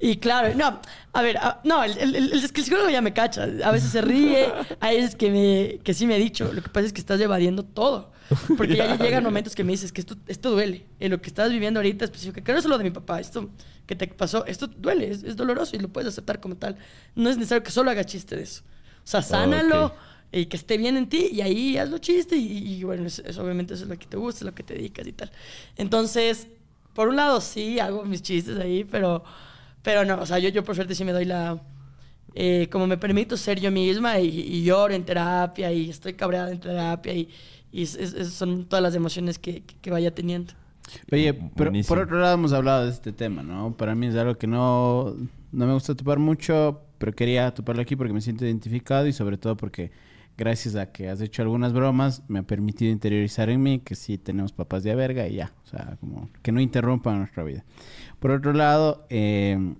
Y claro, no, a ver, a- no, el, el, psicólogo ya me cacha. A veces se ríe, hay veces que, me, que sí me ha dicho. Lo que pasa es que estás evadiendo todo. Porque ya, llegan momentos que me dices que esto, esto duele. En lo que estás viviendo ahorita específico, que no es lo de mi papá, esto que te pasó, esto duele, es, es doloroso y lo puedes aceptar como tal. No es necesario que solo hagas chiste de eso. O sea, sánalo y que esté bien en ti y ahí hazlo chiste y, y bueno, eso, eso obviamente eso es lo que te gusta, es lo que te dedicas y tal. Entonces, por un lado sí hago mis chistes ahí, pero, pero no, o sea, yo, yo por suerte sí me doy la... eh, como me permito ser yo misma y, y lloro en terapia y estoy cabreada en terapia y, y es- es- es- son todas las emociones que, que- que vaya teniendo. Oye, pero Buenísimo. por otro lado hemos hablado de este tema, ¿no? Para mí es algo que no, no me gusta topar mucho, pero quería toparlo aquí porque me siento identificado y sobre todo porque gracias a que has hecho algunas bromas me ha permitido interiorizar en mí que sí tenemos papás de a verga y ya, o sea, como que no interrumpan nuestra vida. Por otro lado, eh,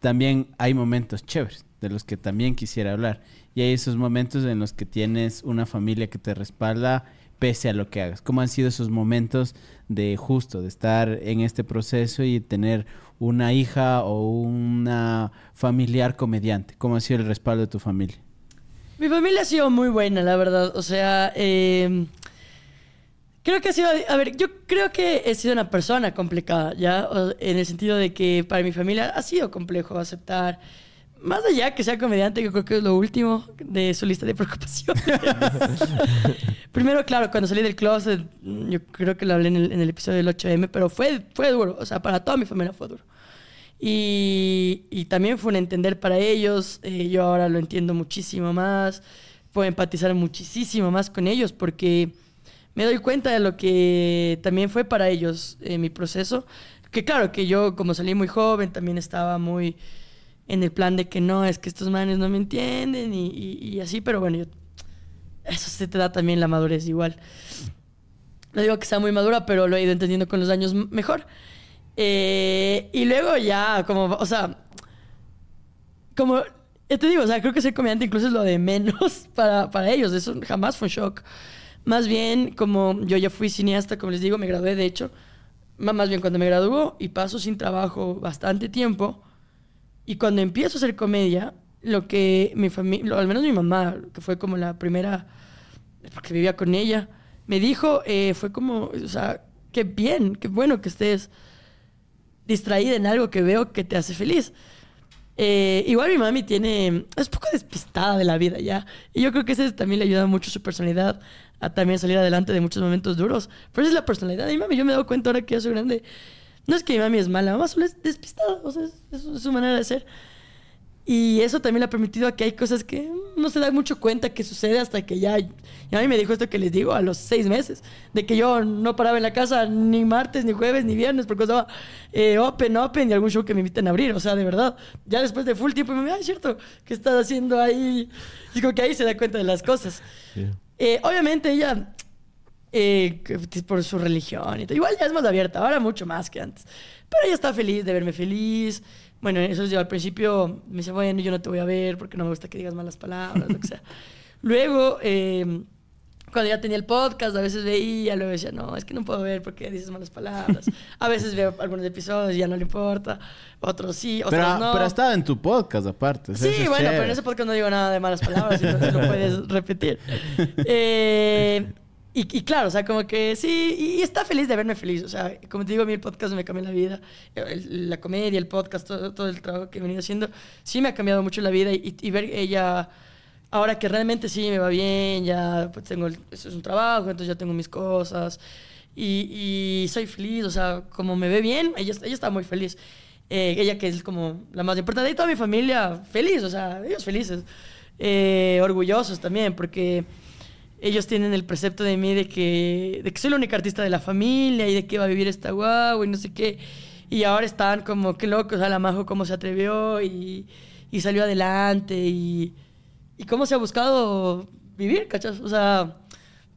también hay momentos chéveres de los que también quisiera hablar y hay esos momentos en los que tienes una familia que te respalda pese a lo que hagas. ¿Cómo han sido esos momentos de justo, de estar en este proceso y tener una hija o una familiar comediante? ¿Cómo ha sido el respaldo de tu familia? Mi familia ha sido muy buena, la verdad. O sea, eh, creo que ha sido, a ver, yo creo que he sido una persona complicada, ¿ya? O- En el sentido de que para mi familia ha sido complejo aceptar. Más allá que sea comediante, yo creo que es lo último de su lista de preocupaciones. Primero, claro, cuando salí del closet, yo creo que lo hablé en el, en el episodio del 8M, pero fue, fue duro. O sea, para toda mi familia fue duro. Y, y también fue un entender para ellos. eh, yo ahora lo entiendo muchísimo más. Puedo empatizar muchísimo más con ellos porque me doy cuenta de lo que también fue para ellos eh, mi proceso. Que claro, que yo como salí muy joven también estaba muy en el plan de que no, es que estos manes no me entienden y, y- así, pero bueno, yo- eso se te da también la madurez igual. No digo que sea muy madura, pero lo he ido entendiendo con los años mejor. Eh, y luego ya, como, o sea, como, te digo, o sea, creo que ser comediante incluso es lo de menos para, para ellos. Eso jamás fue un shock. Más bien, como yo ya fui cineasta, como les digo, me gradué de hecho. Más bien cuando me graduó y paso sin trabajo bastante tiempo. Y cuando empiezo a hacer comedia, lo que mi familia, al menos mi mamá, que fue como la primera, porque vivía con ella, me dijo, eh, fue como, o sea, qué bien, qué bueno que estés distraída en algo que veo que te hace feliz. Eh, igual mi mami tiene, es poco despistada de la vida ya. Y yo creo que eso también le ayuda mucho su personalidad a también salir adelante de muchos momentos duros. Pero esa es la personalidad de mi mami. Yo me he dado cuenta ahora que ya soy grande. No es que mi mami es mala, mamá solo es despistada. O sea, es su manera de ser. Y eso también le ha permitido a que hay cosas que no se da mucho cuenta que sucede hasta que ya... Y a mí me dijo esto que les digo a los seis meses, de que yo no paraba en la casa ni martes, ni jueves, ni viernes, porque estaba eh, open, open y algún show que me inviten a abrir. O sea, de verdad, ya después de full tiempo me dice, ay, cierto, ¿qué estás haciendo ahí? Y como que ahí se da cuenta de las cosas. Yeah. Eh, obviamente ella, eh, por su religión y todo, igual ya es más abierta, ahora mucho más que antes. Pero ella está feliz de verme feliz. Bueno, eso yo al principio me dice, bueno, yo no te voy a ver porque no me gusta que digas malas palabras, lo que sea. Luego, eh, cuando ya tenía el podcast, a veces veía, luego decía, no, es que no puedo ver porque dices malas palabras. A veces veo algunos episodios y ya no le importa. Otros sí, otros Pero, no. pero ha estado en tu podcast aparte. Sí, es bueno, pero en ese podcast no digo nada de malas palabras, entonces lo puedes repetir. Eh, y, y claro, o sea, como que sí, y, y está feliz de verme feliz. O sea, como te digo, a mí el podcast me cambió la vida. El- la comedia, el podcast, todo, todo el trabajo que he venido haciendo, sí me ha cambiado mucho la vida. Y, y ver ella, ahora que realmente sí me va bien, ya pues tengo, el- eso es un trabajo, entonces ya tengo mis cosas. Y, soy feliz, o sea, como me ve bien, ella, ella está muy feliz. Eh, ella que es como la más importante. Y toda mi familia feliz, o sea, ellos felices. Eh, orgullosos también, porque ellos tienen el precepto de mí de que, de que soy la única artista de la familia y de que va a vivir esta guagua y no sé qué. Y ahora están como, qué locos, sea, la Majo cómo se atrevió y, y salió adelante y, y cómo se ha buscado vivir, ¿cachas? O sea,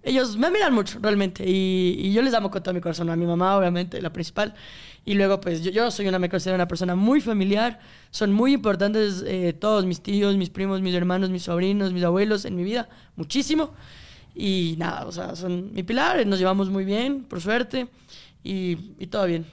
ellos me admiran mucho, realmente. Y, y yo les amo con todo mi corazón. A mi mamá, obviamente, la principal. Y luego, pues, yo, yo soy una, me considero una persona muy familiar. Son muy importantes eh, todos mis tíos, mis primos, mis hermanos, mis sobrinos, mis abuelos en mi vida. Muchísimo. Y nada, o sea, son mi pilar. Nos llevamos muy bien, por suerte. Y, y todo bien.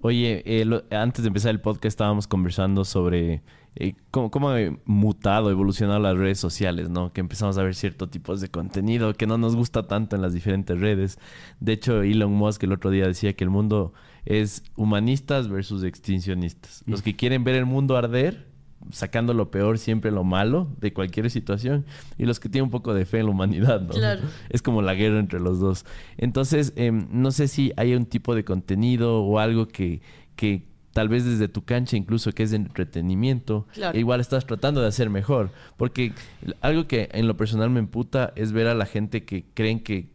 Oye, eh, lo- antes de empezar el podcast estábamos conversando sobre eh, cómo, cómo ha mutado, evolucionado las redes sociales, ¿no? Que empezamos a ver ciertos tipos de contenido que no nos gusta tanto en las diferentes redes. De hecho, Elon Musk el otro día decía que el mundo es humanistas versus extincionistas. Los que quieren ver el mundo arder, sacando lo peor, siempre lo malo de cualquier situación, y los que tienen un poco de fe en la humanidad, ¿no? Claro. Es como la guerra entre los dos. Entonces, em, no sé si hay un tipo de contenido o algo que, que tal vez desde tu cancha, incluso que es de entretenimiento, Claro. e igual estás tratando de hacer mejor. Porque algo que en lo personal me emputa es ver a la gente que creen que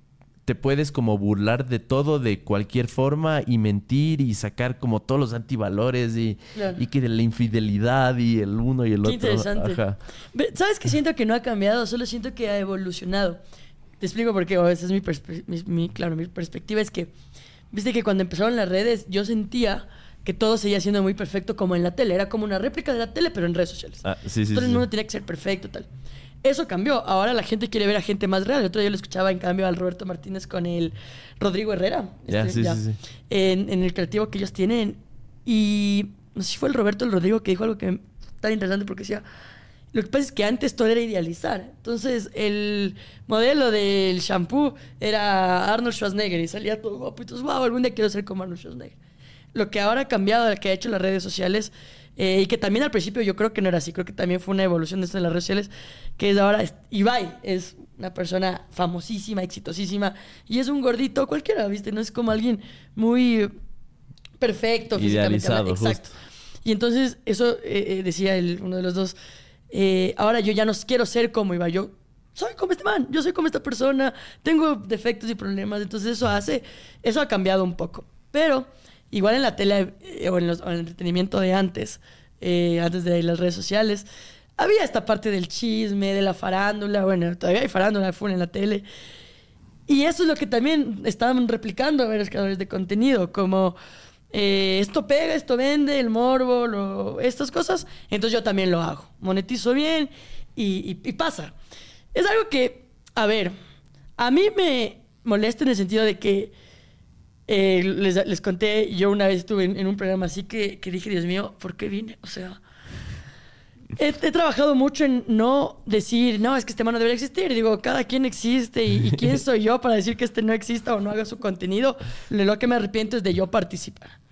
te puedes como burlar de todo de cualquier forma y mentir y sacar como todos los antivalores y, Claro. y que de la infidelidad y el uno y el Qué otro. interesante. Ajá. ¿Sabes qué siento que no ha cambiado? Solo siento que ha evolucionado. Te explico por qué. o esa es mi, mi- mi- claro, mi perspectiva es que, viste que cuando empezaron las redes, yo sentía que todo seguía siendo muy perfecto como en la tele. Era como una réplica de la tele, pero en redes sociales. Ah, sí, sí, Todo el sí. mundo tenía que ser perfecto, tal. Eso cambió. Ahora la gente quiere ver a gente más real. El otro día lo escuchaba en cambio al Roberto Martínez con el Rodrigo Herrera. Ya, sí, sí, sí. En, en el creativo que ellos tienen. Y no sé si fue el Roberto o el Rodrigo que dijo algo que tan interesante porque decía. Lo que pasa es que antes todo era idealizar. Entonces, el modelo del shampoo era Arnold Schwarzenegger y salía todo guapo. Y entonces, wow, algún día quiero ser como Arnold Schwarzenegger. Lo que ahora ha cambiado, lo que ha hecho las redes sociales, eh, y que también al principio yo creo que no era así, creo que también fue una evolución de esto de las redes sociales, que es ahora, es- Ibai es una persona famosísima, exitosísima, y es un gordito cualquiera, ¿viste? No es como alguien muy perfecto físicamente Idealizado, hablando. Exacto. Y entonces, eso eh, eh, decía el- uno de los dos, eh, ahora yo ya no quiero ser como Ibai, yo soy como este man, yo soy como esta persona, tengo defectos y problemas, entonces eso hace, eso ha cambiado un poco. Pero igual en la tele eh, o, en los- o en el entretenimiento de antes, eh, antes de las redes sociales, había esta parte del chisme, de la farándula, bueno, todavía hay farándula full en la tele. Y eso es lo que también estaban replicando varios creadores de contenido, como eh, esto pega, esto vende, el morbo, lo- estas cosas, entonces yo también lo hago. Monetizo bien y, y- y pasa. Es algo que, a ver, a mí me molesta en el sentido de que eh, les, les conté, yo una vez estuve en, en un programa así que, que dije, Dios mío, ¿por qué vine? O sea, he, he trabajado mucho en no decir, no, es que este man no debería existir. Digo, cada quien existe y, y quién soy yo para decir que este no exista o no haga su contenido. Lo que me arrepiento es de yo participar.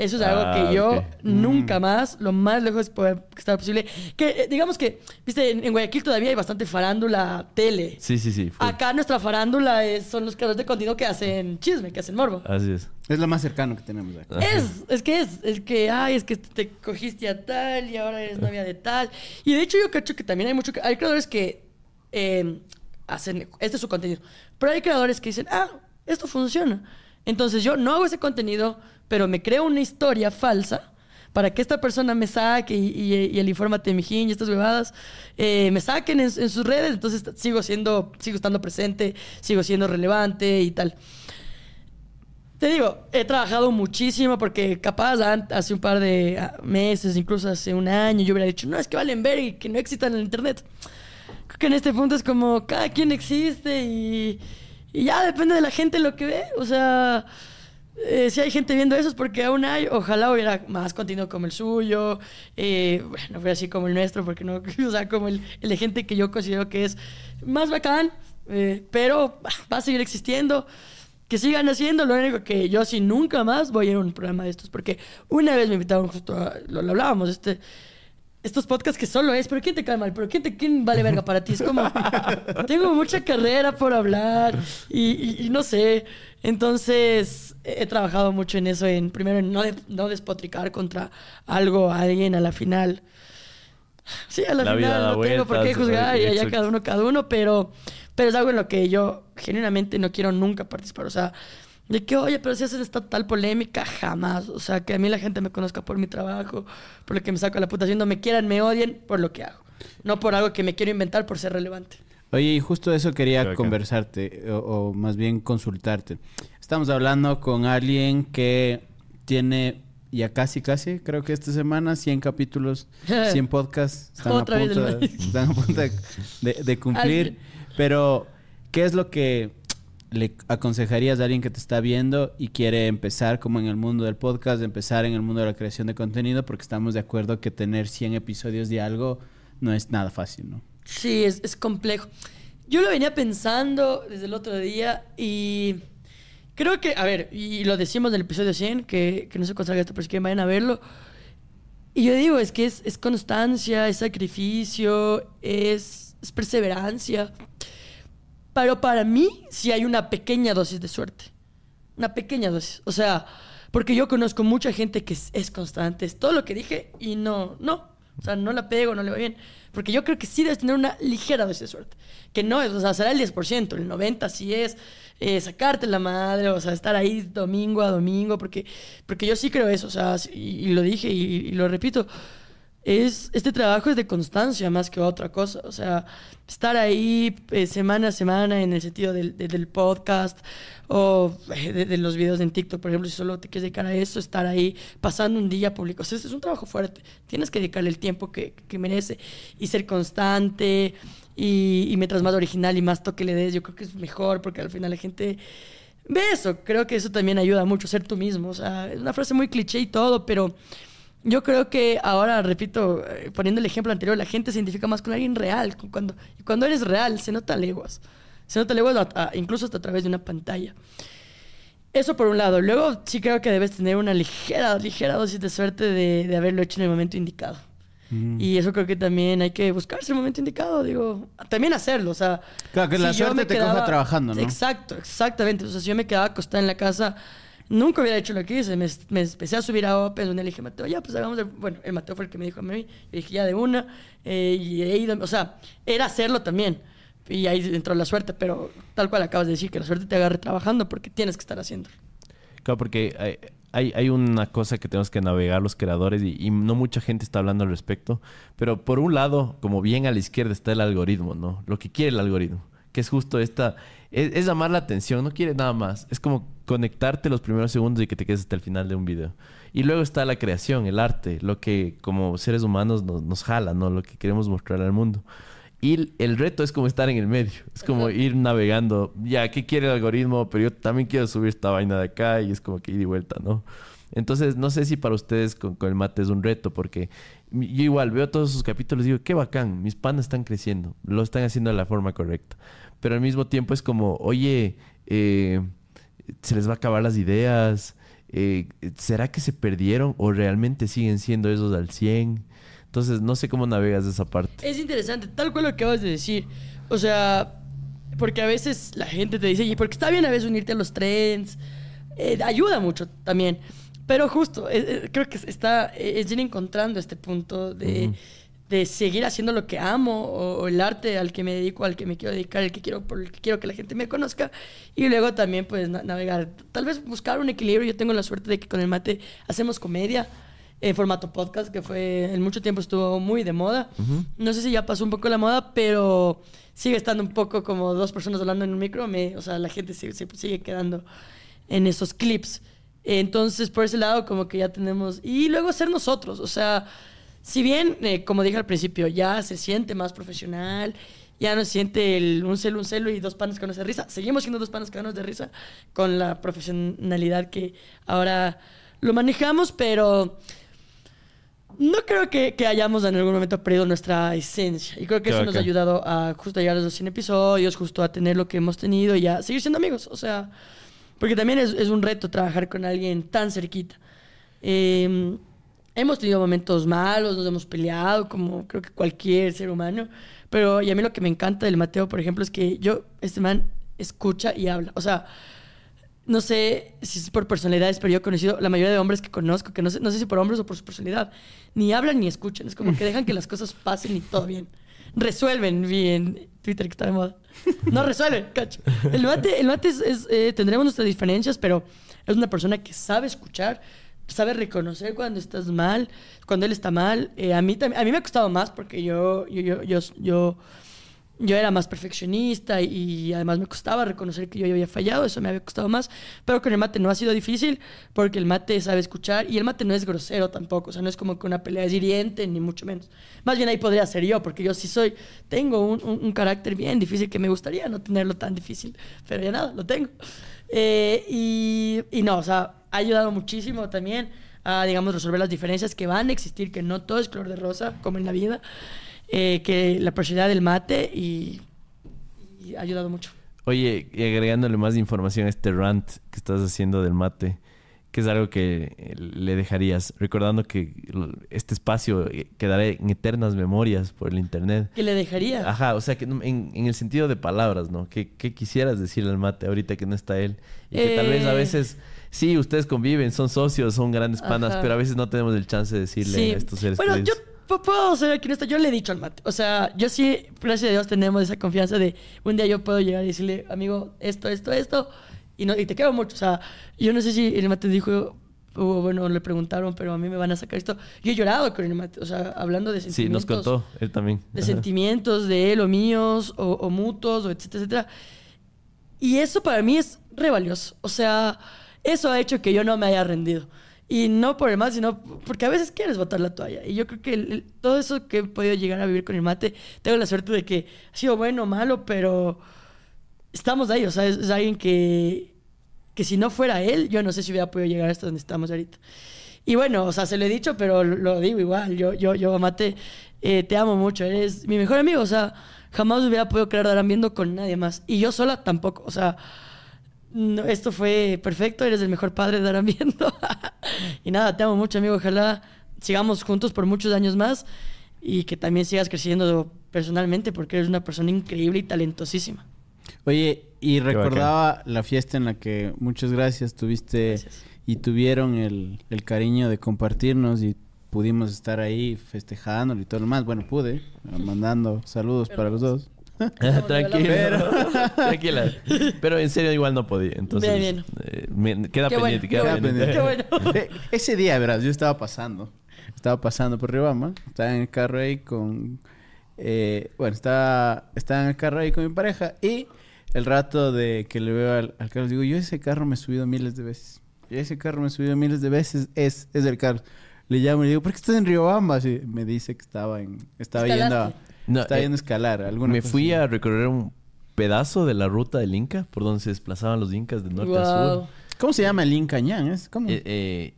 Eso es algo Ah, que yo ok. nunca más, lo más lejos de poder estar posible. Que eh, digamos que, viste, en, en Guayaquil todavía hay bastante farándula tele. Sí, sí, sí. full. Acá nuestra farándula es- son los creadores de contenido que hacen chisme, que hacen morbo. Así es. Es lo más cercano que tenemos aquí. Es, es que es, es que, ay, es que te cogiste a tal y ahora eres novia de tal. Y de hecho yo cacho que también hay mucho, hay creadores que eh, hacen, este es su contenido, pero hay creadores que dicen, ah, esto funciona. Entonces yo no hago ese contenido, pero me creo una historia falsa para que esta persona me saque y, y- y el infórmate mijín y estas bebadas eh, me saquen en, en sus redes, entonces sigo siendo, sigo estando presente, sigo siendo relevante y tal. Te digo, he trabajado muchísimo porque capaz hace un par de ah, meses, incluso hace un año, yo hubiera dicho, no, es que valen ver y que no existan en el internet. Creo que en este punto es como cada quien existe y, y ya depende de la gente lo que ve. O sea, eh, si hay gente viendo eso es porque aún hay. Ojalá hubiera más contenido como el suyo. Eh, bueno, fue así como el nuestro, porque no, o sea, como el, el de gente que yo considero que es más bacán, eh, pero va a seguir existiendo. Que sigan haciendo, lo único que yo sí nunca más voy a ir a un programa de estos, porque una vez me invitaron justo a, lo, lo hablábamos, este, estos podcasts que solo es, pero ¿quién te cae mal? ¿Pero quién, te, quién vale verga para ti? Es como, tengo mucha carrera por hablar y, y- y no sé. Entonces, he, he trabajado mucho en eso, en primero en no, de- no despotricar contra algo, alguien a la final. Sí, a la, final no tengo por qué juzgar y allá cada uno, cada uno, pero, pero es algo en lo que yo genuinamente no quiero nunca participar. O sea, de que, oye, pero si haces esta tal polémica, jamás. O sea, que a mí la gente me conozca por mi trabajo, por lo que me saco a la puta haciendo, me quieran, me odien por lo que hago. No por algo que me quiero inventar por ser relevante. Oye, y justo eso quería conversarte, o, o más bien consultarte. Estamos hablando con alguien que tiene ya casi, casi, creo que esta semana, 100 capítulos, 100 podcasts. Están, Otra a vez punto, de, están a punto de, de- de cumplir. Alguien. Pero, ¿qué es lo que le aconsejarías a alguien que te está viendo y quiere empezar como en el mundo del podcast, empezar en el mundo de la creación de contenido? Porque estamos de acuerdo que tener 100 episodios de algo no es nada fácil, ¿no? Sí, es, es complejo. Yo lo venía pensando desde el otro día y creo que, a ver, y lo decimos en el episodio 100, que, que no se consigue esto, pero es que vayan a verlo. Y yo digo, es que es, es constancia, es sacrificio, es, es perseverancia. Pero para mí sí hay una pequeña dosis de suerte. Una pequeña dosis. O sea, porque yo conozco mucha gente que es, constante, es todo lo que dije y no, no. O sea, no la pego, no le va bien. Porque yo creo que sí debes tener una ligera dosis de suerte. Que no es, o sea, será el 10%, el 90% sí es eh, sacarte la madre, o sea, estar ahí domingo a domingo, porque, porque yo sí creo eso, o sea, y, lo dije y lo repito es, este trabajo es de constancia más que otra cosa. O sea, estar ahí eh, semana a semana en el sentido del, de- del podcast o eh, de, de los videos en TikTok, por ejemplo, si solo te quieres dedicar a eso, estar ahí pasando un día público. O sea, es un trabajo fuerte. Tienes que dedicarle el tiempo que, que merece y ser constante. Y, y mientras más original y más toque le des, yo creo que es mejor porque al final la gente ve eso. Creo que eso también ayuda mucho, ser tú mismo. O sea, es una frase muy cliché y todo, pero yo creo que ahora, repito, eh, poniendo el ejemplo anterior, la gente se identifica más con alguien real. Cuando, y cuando eres real, se nota leguas. Se nota leguas a- a- incluso hasta a través de una pantalla. Eso por un lado. Luego sí creo que debes tener una ligera, ligera dosis de suerte de, de haberlo hecho en el momento indicado. Y eso creo que también hay que buscarse el momento indicado, digo, también hacerlo, o sea... Claro, que la si suerte te coja trabajando, ¿no? Exacto, exactamente. O sea, si yo me quedaba acostada en la casa, nunca hubiera hecho lo que hice. Me, empecé a subir a Open, donde le dije, Mateo, ya, pues hagamos... de-". Bueno, el Mateo fue el que me dijo a mí. Yo dije, ya de una. eh, y he ido... O sea, era hacerlo también. Y ahí entró la suerte, pero tal cual acabas de decir, que la suerte te agarre trabajando porque tienes que estar haciendo. Claro, porque hay, hay, hay una cosa que tenemos que navegar los creadores y, y no mucha gente está hablando al respecto. Pero por un lado, como bien a la izquierda está el algoritmo, ¿no? Lo que quiere el algoritmo, que es justo esta, es, es llamar la atención, no quiere nada más. Es como conectarte los primeros segundos y que te quedes hasta el final de un video. Y luego está la creación, el arte, lo que como seres humanos nos, nos jala, ¿no? Lo que queremos mostrar al mundo. Y el- reto es como estar en el medio. Es como ir navegando. Ya, ¿qué quiere el algoritmo? Pero yo también quiero subir esta vaina de acá y es como que ir y vuelta, ¿no? Entonces, no sé si para ustedes con, con el mate es un reto, porque yo igual veo todos sus capítulos y digo, qué bacán, mis panas están creciendo, lo están haciendo de la forma correcta. Pero al mismo tiempo es como, oye, eh, se les va a acabar las ideas, eh, ¿será que se perdieron o realmente siguen siendo esos al 100? Entonces, no sé cómo navegas esa parte. Es interesante, tal cual lo que acabas de decir. O sea, porque a veces la gente te dice, y porque está bien a veces unirte a los trends, eh, ayuda mucho también. Pero justo, eh, creo que está, es ir encontrando este punto de, de seguir haciendo lo que amo, o, o el arte al que me dedico, al que me quiero dedicar, el que quiero, por el que quiero que la gente me conozca. Y luego también, pues, na- navegar. Tal vez buscar un equilibrio. Yo tengo la suerte de que con el mate hacemos comedia en formato podcast, que fue en mucho tiempo estuvo muy de moda. No sé si ya pasó un poco la moda, pero sigue estando un poco como dos personas hablando en un micro. Me, o sea, la gente se, se sigue quedando en esos clips. Entonces, por ese lado, como que ya tenemos... Y luego ser nosotros, o sea, si bien, eh, como dije al principio, ya se siente más profesional, ya no se siente el, un celo, un celo y dos panes no de risa, seguimos siendo dos panes que de risa con la profesionalidad que ahora lo manejamos, pero no creo que, que hayamos en algún momento perdido nuestra esencia. Y creo que eso nos ha ayudado a justo a llegar a los 100 episodios, justo a tener lo que hemos tenido y a seguir siendo amigos. O sea, porque también es, es un reto trabajar con alguien tan cerquita. Eh, hemos tenido momentos malos, nos hemos peleado, como creo que cualquier ser humano. Pero y a mí lo que me encanta del Mateo, por ejemplo, es que yo, este man, escucha y habla. O sea, no sé si es por personalidades, pero yo he conocido la mayoría de hombres que conozco, que no sé, no sé si por hombres o por su personalidad, ni hablan ni escuchan. Es como que dejan que las cosas pasen y todo bien. Resuelven bien. Twitter que está de moda. No resuelven, cacho. El mate, el mate es, es, eh, tendremos nuestras diferencias, pero es una persona que sabe escuchar, sabe reconocer cuando estás mal, cuando él está mal. Eh, a, mí, a mí me ha costado más porque yo, yo, yo, yo, yo era más perfeccionista y, además me costaba reconocer que yo había fallado, eso me había costado más, pero con el mate no ha sido difícil porque el mate sabe escuchar y el mate no es grosero tampoco, o sea, no es como que una pelea es hiriente, ni mucho menos. Más bien ahí podría ser yo, porque yo sí soy, tengo un, un, carácter bien difícil que me gustaría no tenerlo tan difícil, pero ya nada, lo tengo. Eh, y, y no, o sea, ha ayudado muchísimo también a, digamos, resolver las diferencias que van a existir, que no todo es color de rosa, como en la vida. Eh, que la personalidad del mate y, ha ayudado mucho. Oye, y agregándole más información a este rant que estás haciendo del mate, que es algo que eh, le dejarías, recordando que este espacio eh, quedará en eternas memorias por el internet. ¿Qué le dejaría? Ajá, o sea, que en, en el sentido de palabras, ¿no? ¿Qué, ¿Qué, quisieras decirle al mate ahorita que no está él? Y que tal vez a veces, sí, ustedes conviven, son socios, son grandes panas, pero a veces no tenemos el chance de decirle a estos seres bueno, yo puedo ser aquí esto. Yo le he dicho al mate. O sea, yo sí, gracias a Dios, tenemos esa confianza de un día yo puedo llegar y decirle, amigo, esto, esto, esto. Y, no, y te quiero mucho. O sea, yo no sé si el mate dijo, o bueno, le preguntaron, pero a mí me van a sacar esto. Yo he llorado con el mate. O sea, hablando de sentimientos. Sí, nos contó, él también. De sentimientos de él o míos, o, o mutuos, o etcétera, etcétera. Y eso para mí es re valioso. O sea, eso ha hecho que yo no me haya rendido. Y no por el mal, sino porque a veces quieres botar la toalla. Y yo creo que todo eso que he podido llegar a vivir con el mate, tengo la suerte de que ha sido bueno malo, pero estamos ahí. O sea, es, alguien que, que si no fuera él, yo no sé si hubiera podido llegar hasta donde estamos ahorita. Y bueno, o sea, se lo he dicho, pero lo digo igual. Yo, yo, yo Mate, eh, te amo mucho. Eres mi mejor amigo. O sea, jamás hubiera podido crear dar viendo con nadie más. Y yo sola tampoco. O sea, esto fue perfecto, eres el mejor padre de Darán Viendo. y nada, te amo mucho, amigo. Ojalá sigamos juntos por muchos años más y que también sigas creciendo personalmente porque eres una persona increíble y talentosísima. Oye, y recordaba la fiesta en la que muchas gracias tuviste y tuvieron el, el, cariño de compartirnos y pudimos estar ahí festejándolo y todo lo más. Bueno, pude, mandando saludos para los dos. Tranquila. Tranquila. Pero en serio igual no podía. Entonces, bien, bien. Eh, queda pendiente. queda pendiente. Qué bueno. Ese día, verás, yo estaba pasando. Estaba pasando por Ribama. Estaba en el carro ahí con... Eh, bueno, estaba, estaba en el carro ahí con mi pareja. Y el rato de que le veo al, carro, digo, yo ese carro me he subido miles de veces. Y ese carro me he subido miles de veces. Es, es el carro. Le llamo y le digo, ¿por qué estás en Riobamba? Y me dice que estaba en... Estaba yendo a... No, está yendo a eh, escalar. ¿alguna me fui a recorrer un pedazo de la ruta del Inca, por donde se desplazaban los incas de norte a sur. ¿Cómo se llama el Inca Ñan? ¿Es como... Eh, eh,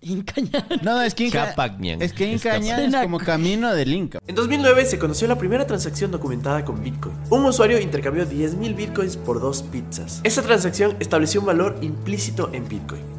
Incañán. No, es que Inca, es que Incañán es, como camino del Inca. En 2009 se conoció la primera transacción documentada con Bitcoin. Un usuario intercambió 10.000 Bitcoins por dos pizzas. Esta transacción estableció un valor implícito en Bitcoin,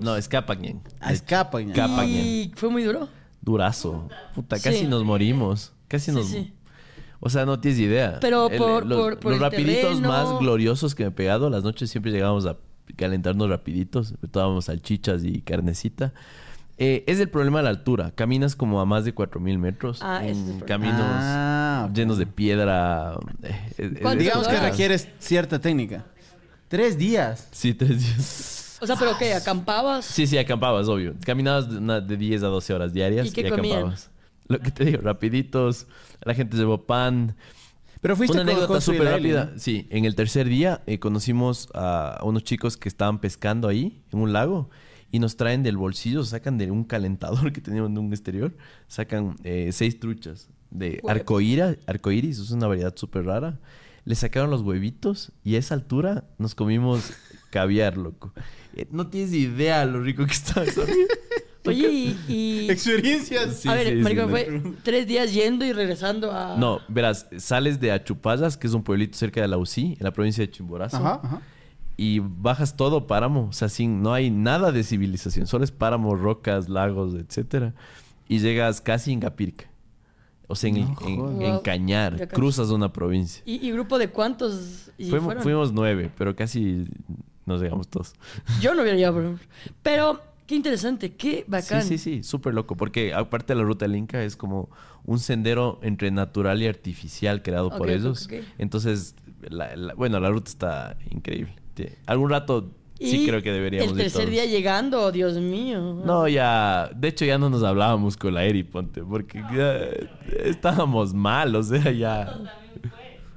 No, es Capagnen. Ah, es ¿Y fue muy duro? Durazo. Puta, casi nos morimos. Casi nos... O sea, no tienes idea. Pero por, los, los rapiditos más gloriosos que me he pegado, las noches siempre llegábamos a calentarnos rapiditos. Tomábamos salchichas y carnecita. Eh, es el problema de la altura. Caminas como a más de 4.000 metros. Ah, en caminos ah, llenos de piedra. Eh, Digamos que requieres cierta técnica. Tres días. Sí, tres días. O sea, ¿pero qué? ¿Acampabas? Sí, sí, acampabas, obvio. Caminabas de, 10 a 12 horas diarias y, qué acampabas. Lo que te digo, rapiditos. La gente llevó pan. Pero fuiste Una anécdota súper rápida. Sí, en el tercer día eh, conocimos a unos chicos que estaban pescando ahí, en un lago. Y nos traen del bolsillo, sacan de un calentador que teníamos en un exterior, sacan eh, seis truchas de arcoíra, arcoíris, es una variedad súper rara. Le sacaron los huevitos y a esa altura nos comimos caviar, loco. Eh, No tienes idea lo rico que está eso. Oye, y... y- Experiencias. Sí, a ver, sí, marico, sí, fue tres días yendo y regresando a... No, verás, sales de Achupallas, que es un pueblito cerca de la UCI, en la provincia de Chimborazo. Ajá, ajá. y bajas todo páramo, o sea, sin, no hay nada de civilización, solo es páramo, rocas, lagos, etcétera. Y llegas casi en Capirca. O sea, en, No en- Cañar, cruzas una provincia. ¿Y, y grupo de cuántos y Fuimos, fueron? fuimos nueve, pero casi nos llegamos todos. Yo no hubiera llegado, por ejemplo. Pero, qué interesante, qué bacán. Sí, sí, sí, súper loco, porque aparte de la ruta del Inca es como un sendero entre natural y artificial creado por ellos. Entonces, la- la- bueno, la ruta está increíble. Algún rato sí Y creo que deberíamos El ir tercer todos. día llegando, oh, Dios mío. No, ya. De hecho, ya no nos hablábamos con la Eri, ponte, porque ya estábamos mal, o sea, ya.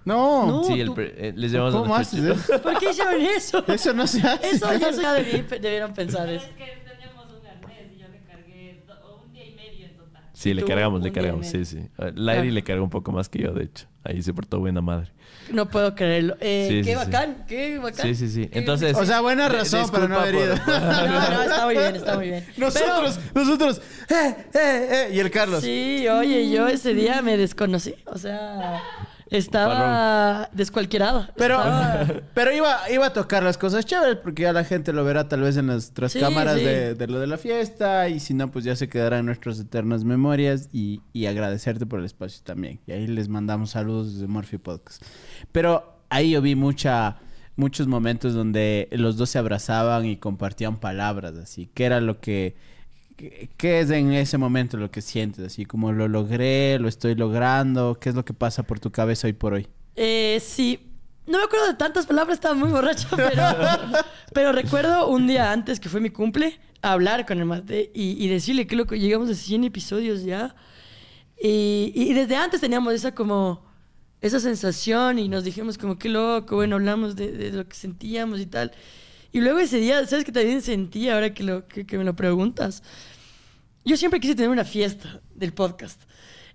No. No. sí, el tú- pre- eh, les llevamos ¿Cómo haces eso? ¿Por qué hicieron eso? Eso no se hace. Eso, ya debí- debieron pensar eso. Es que teníamos un arnés y yo le cargué do- un día y medio en total. Sí, le cargamos, le cargamos, sí, sí. Eh, La Eri Ah. le cargó un poco más que yo, de hecho. Ahí se portó buena madre. No puedo creerlo. Eh, Sí, qué sí, sí. bacán, qué bacán. Sí, sí, sí. Entonces. O sea, buena razón para no haber ido. por- No, no, está muy bien, está muy bien. Nosotros, nosotros, eh, eh, eh. Y el Carlos. Sí, oye, yo ese día me desconocí. O sea, estaba descualquierado. Pero, Estaba- pero iba, iba a tocar las cosas chéveres porque ya la gente lo verá tal vez en nuestras Sí, cámaras sí. De, de lo de la fiesta y si no, pues ya se quedarán en nuestras eternas memorias y, y agradecerte por el espacio también. Y ahí les mandamos saludos desde Morphy Podcast. Pero ahí yo vi mucha, muchos momentos donde los dos se abrazaban y compartían palabras así. ¿Qué era lo que... qué- ¿Qué es en ese momento lo que sientes? Así como lo logré, lo estoy logrando, ¿qué es lo que pasa por tu cabeza hoy por hoy? Eh, sí. No me acuerdo de tantas palabras, estaba muy borracho, pero, pero recuerdo un día antes que fue mi cumple, hablar con el mate y, y decirle que loco, llegamos a 100 episodios ya. Y, y desde antes teníamos esa como, esa sensación y nos dijimos como qué loco, bueno, hablamos de, de lo que sentíamos y tal. Y luego ese día, ¿sabes qué también sentí ahora que, lo, que, que me lo preguntas? Yo siempre quise tener una fiesta del podcast.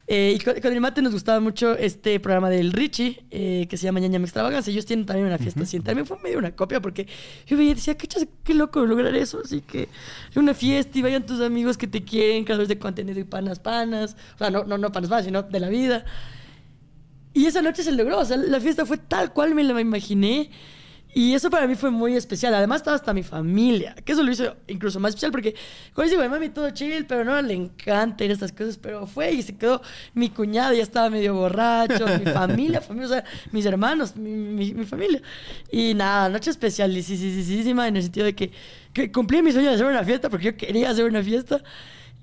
Eh, y con, con el mate nos gustaba mucho este programa del Richie, eh, que se llama Ñaña Me Extravaganza. Ellos tienen también una fiesta así. También fue medio una copia porque yo veía decía, qué, chas- qué loco lograr eso. Así que una fiesta y vayan tus amigos que te quieren, creadores de contenido y panas panas. O sea, no, no, no panas panas, sino de la vida. Y esa noche se logró. O sea, la fiesta fue tal cual me la imaginé. Y eso para mí fue muy especial. Además estaba hasta mi familia, que eso lo hizo incluso más especial porque cuando digo, mami, todo chill, pero no, le encanta ir a estas cosas, pero fue y se quedó mi cuñado, ya estaba medio borracho, mi familia, familia, o sea, mis hermanos, mi, mi- mi familia. Y nada, noche especialísima en el sentido de que, que cumplí mi sueño de hacer una fiesta porque yo quería hacer una fiesta.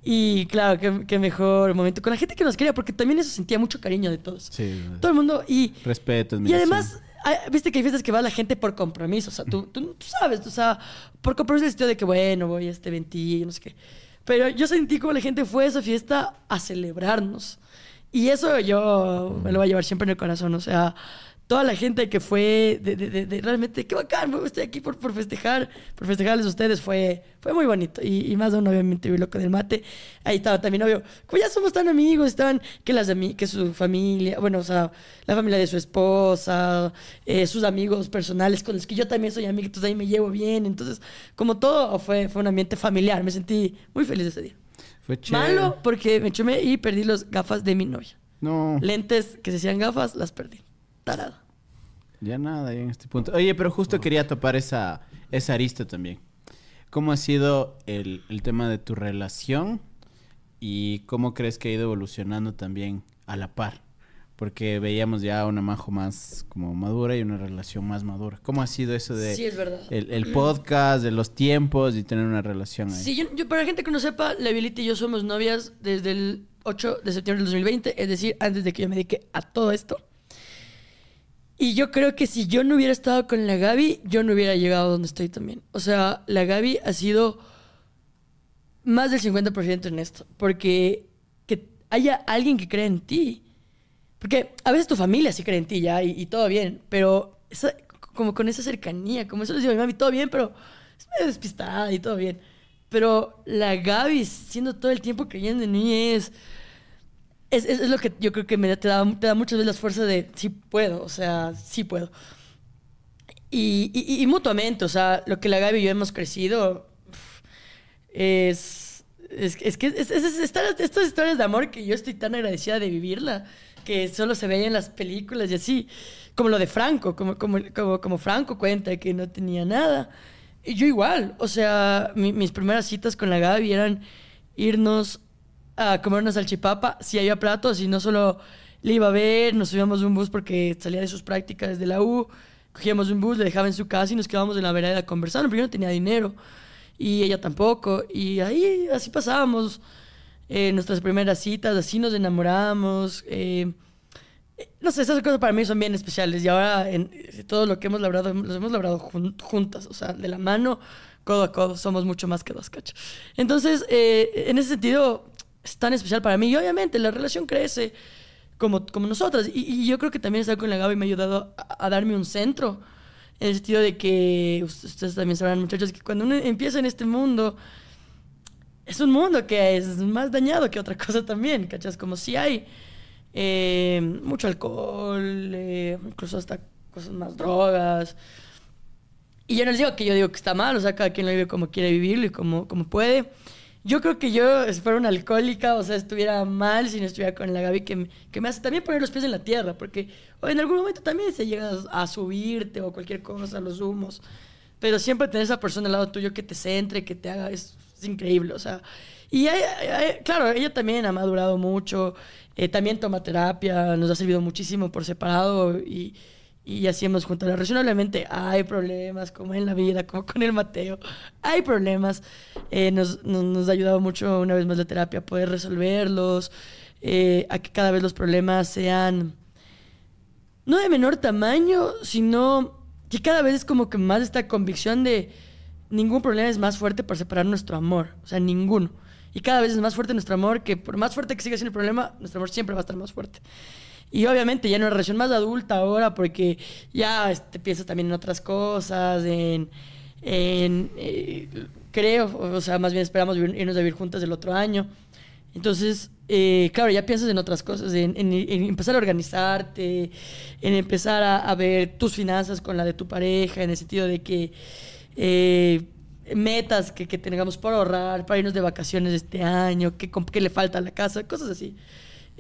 Y claro, qué, qué mejor momento con la gente que nos quería, porque también eso sentía mucho cariño de todos. Sí. Todo el mundo. Y, Respeto, y admiración. además, hay- viste que hay fiestas que va la gente por compromiso. O sea, tú, tú, tú sabes, o sea, por compromiso el sentido de que, bueno, voy a este eventillo, no sé qué. Pero yo sentí como la gente fue a esa fiesta a celebrarnos. Y eso yo me lo voy a llevar siempre en el corazón. O sea, toda la gente que fue de, de- de- de realmente, qué bacán, estoy aquí por, por festejar, por festejarles a ustedes, fue, fue muy bonito. Y, y más de uno, obviamente, vi loco del mate. Ahí estaba también, obvio, como ya somos tan amigos, estaban que, las que su familia, bueno, o sea, la familia de su esposa, eh, sus amigos personales con los que yo también soy amigo, entonces ahí me llevo bien. Entonces, como todo, fue, fue un ambiente familiar. Me sentí muy feliz ese día. Fue chévere. Malo porque me chumé y perdí las gafas de mi novia. No, Lentes que se hacían gafas, las perdí. Tarado. ya nada, ya en este punto. Oye, pero justo quería topar esa, esa arista también. ¿Cómo ha sido el, el tema de tu relación y cómo crees que ha ido evolucionando también a la par? Porque veíamos ya una majo más como madura y una relación más madura. ¿Cómo ha sido eso de Sí, es verdad. el, el podcast, de los tiempos y tener una relación ahí? Sí, yo, yo- para la gente que no sepa, Levilita y yo somos novias desde el 8 de septiembre del 2020, es decir, antes de que yo me dedique a todo esto. Y yo creo que si yo no hubiera estado con la Gaby, yo no hubiera llegado donde estoy también. O sea, la Gaby ha sido más del 50% en esto. Porque que haya alguien que crea en ti. Porque a veces tu familia sí cree en ti ya y, y todo bien, pero esa- como con esa cercanía, como eso les digo a mi mami, todo bien, pero es medio despistada y todo bien. Pero la Gaby siendo todo el tiempo creyendo en mí es... es, es- lo que yo creo que me, te, da, te da muchas veces las fuerzas de sí puedo, o sea, sí puedo. Y, mutuamente, o sea, lo que la Gaby y yo hemos crecido es, es, es que es, estas historias de amor que yo estoy tan agradecida de vivirla, que solo se veía en las películas y así, como lo de Franco, como, como, como, como Franco cuenta que no tenía nada. Y yo igual, o sea, mi- mis primeras citas con la Gaby eran irnos a comer una salchipapa, si había platos, y no solo le iba a ver, nos subíamos de un bus porque salía de sus prácticas de la U, cogíamos un bus, le dejaba en su casa y nos quedábamos en la vereda conversando, porque yo no tenía dinero, y ella tampoco, y ahí así pasábamos eh, nuestras primeras citas, así nos enamoramos. eh, eh, no sé, esas cosas para mí son bien especiales, y ahora en, eh, todo lo que hemos logrado, los hemos logrado jun- juntas, o sea, de la mano, codo a codo, somos mucho más que dos cachos. Entonces, eh, en ese sentido, es tan especial para mí. Y obviamente la relación crece como, como nosotras. Y, y yo creo que también estar con la Gaby me ha ayudado a, a darme un centro. En el sentido de que us- ustedes también sabrán, muchachos, que cuando uno empieza en este mundo, es un mundo que es más dañado que otra cosa también, ¿cachas? Como si hay eh, mucho alcohol, eh, incluso hasta cosas más drogas. Y yo no les digo que yo digo que está mal, o sea, cada quien lo vive como quiere vivirlo y como, como puede. Yo creo que yo, fuera una alcohólica, o sea, estuviera mal si no estuviera con la Gaby, que, que me hace también poner los pies en la tierra, porque o en algún momento también se llega a subirte o cualquier cosa, los humos. Pero siempre tener esa persona al lado tuyo que te centre, que te haga, es, increíble, o sea. Y claro, ella también ha madurado mucho, eh, también toma terapia, nos ha servido muchísimo por separado y, y así hemos relación. Obviamente hay problemas, como en la vida, como con el Mateo, hay problemas. Eh, nos, nos, nos ha ayudado mucho, una vez más, la terapia a poder resolverlos, eh, a que cada vez los problemas sean no de menor tamaño, sino que cada vez es como que más esta convicción de ningún problema es más fuerte para separar nuestro amor, o sea, ninguno. Y cada vez es más fuerte nuestro amor, que por más fuerte que siga siendo el problema, nuestro amor siempre va a estar más fuerte. Y obviamente ya en una relación más adulta ahora, porque ya este, piensas también en otras cosas, en... eh, creo, o sea, más bien esperamos irnos a vivir juntas el otro año. Entonces, eh, claro, ya piensas en otras cosas, en, en- en empezar a organizarte, en empezar a, ver tus finanzas con la de tu pareja, en el sentido de que eh, metas que, que tengamos por ahorrar, para irnos de vacaciones este año, qué, qué le falta a la casa, cosas así.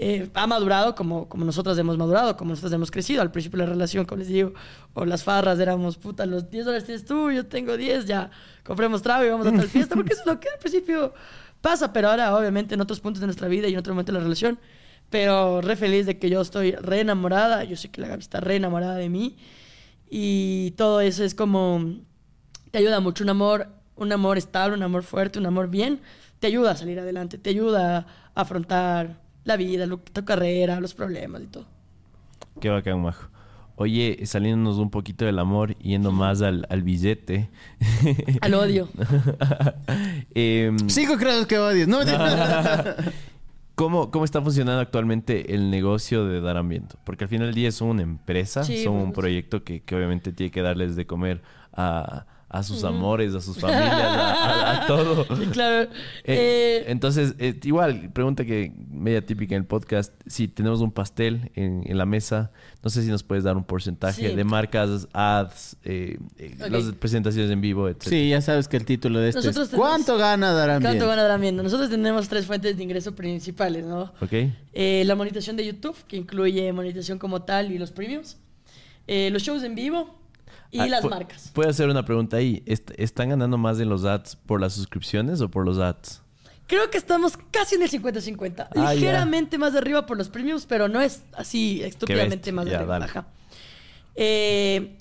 Eh, ha madurado como, como nosotros hemos madurado, como nosotros hemos crecido. Al principio de la relación, como les digo, o las farras éramos, puta, los 10 dólares tienes tú, yo tengo 10, ya compremos trago y vamos a tal fiesta, porque eso es lo que al principio pasa, pero ahora obviamente en otros puntos de nuestra vida y en otro momento de la relación. Pero re feliz de que yo estoy re enamorada, yo sé que la Gaby está re enamorada de mí y todo eso es como te ayuda mucho un amor, un amor estable, un amor fuerte, un amor bien, te ayuda a salir adelante, te ayuda a afrontar la vida, lo- tu carrera, los problemas y todo. Qué bacán, majo. Oye, saliéndonos un poquito del amor, yendo más al, al billete. Al odio. Em, Cinco credos que odias. No, ¿cómo, ¿Cómo está funcionando actualmente el negocio de Dar Ambiento? Porque al final del día son una empresa, Sí, son un pues. proyecto que, que obviamente tiene que darles de comer a, a sus amores, a sus familias, a, a- a todo. Claro. Eh, Eh, entonces, eh, igual, pregunta que media típica en el podcast, si tenemos un pastel en, en la mesa, no sé si nos puedes dar un porcentaje Sí. de marcas, ads, eh, eh, las presentaciones en vivo, etc. Sí, ya sabes que el título de este Nosotros es tenemos- ¿Cuánto gana Darán ¿Cuánto Bien? van a dar viendo? Nosotros tenemos tres fuentes de ingreso principales, ¿no? ¿Ok? Eh, la monetización de YouTube, que incluye monetización como tal y los premiums. Eh, los shows en vivo y Ah, las marcas. Puedo hacer una pregunta ahí. ¿Est- ¿Están ganando más en los ads por las suscripciones o por los ads? Creo que estamos casi en el 50-50. Ah. Ligeramente más de arriba por los premiums, pero no es así estúpidamente más de arriba. Eh,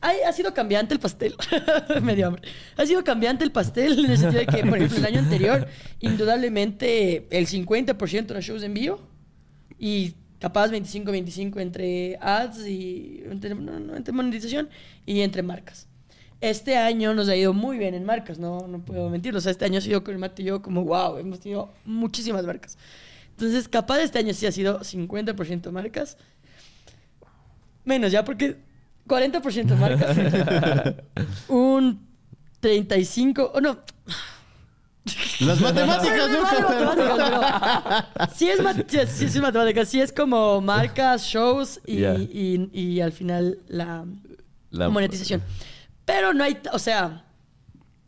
ha, ha sido cambiante el pastel. Me dio hambre. Ha sido cambiante el pastel en el sentido de que, por ejemplo, el año anterior, indudablemente el 50% eran shows en vivo y capaz 25-25 entre ads y entre, no, no, entre monetización y entre marcas. Este año nos ha ido muy bien en marcas, no, no puedo mentir. O sea, este año ha sido con el Mate y yo como, wow, hemos tenido muchísimas marcas. Entonces, capaz este año sí ha sido 50% marcas. Menos ya, porque 40% marcas. un 35, o no, Las matemáticas Vale, nunca. matemáticas, pero sí es, mat- sí, es- sí es matemáticas, sí es como marcas, shows y, Ya. y- y al final la, La- monetización. Pero no hay, o sea,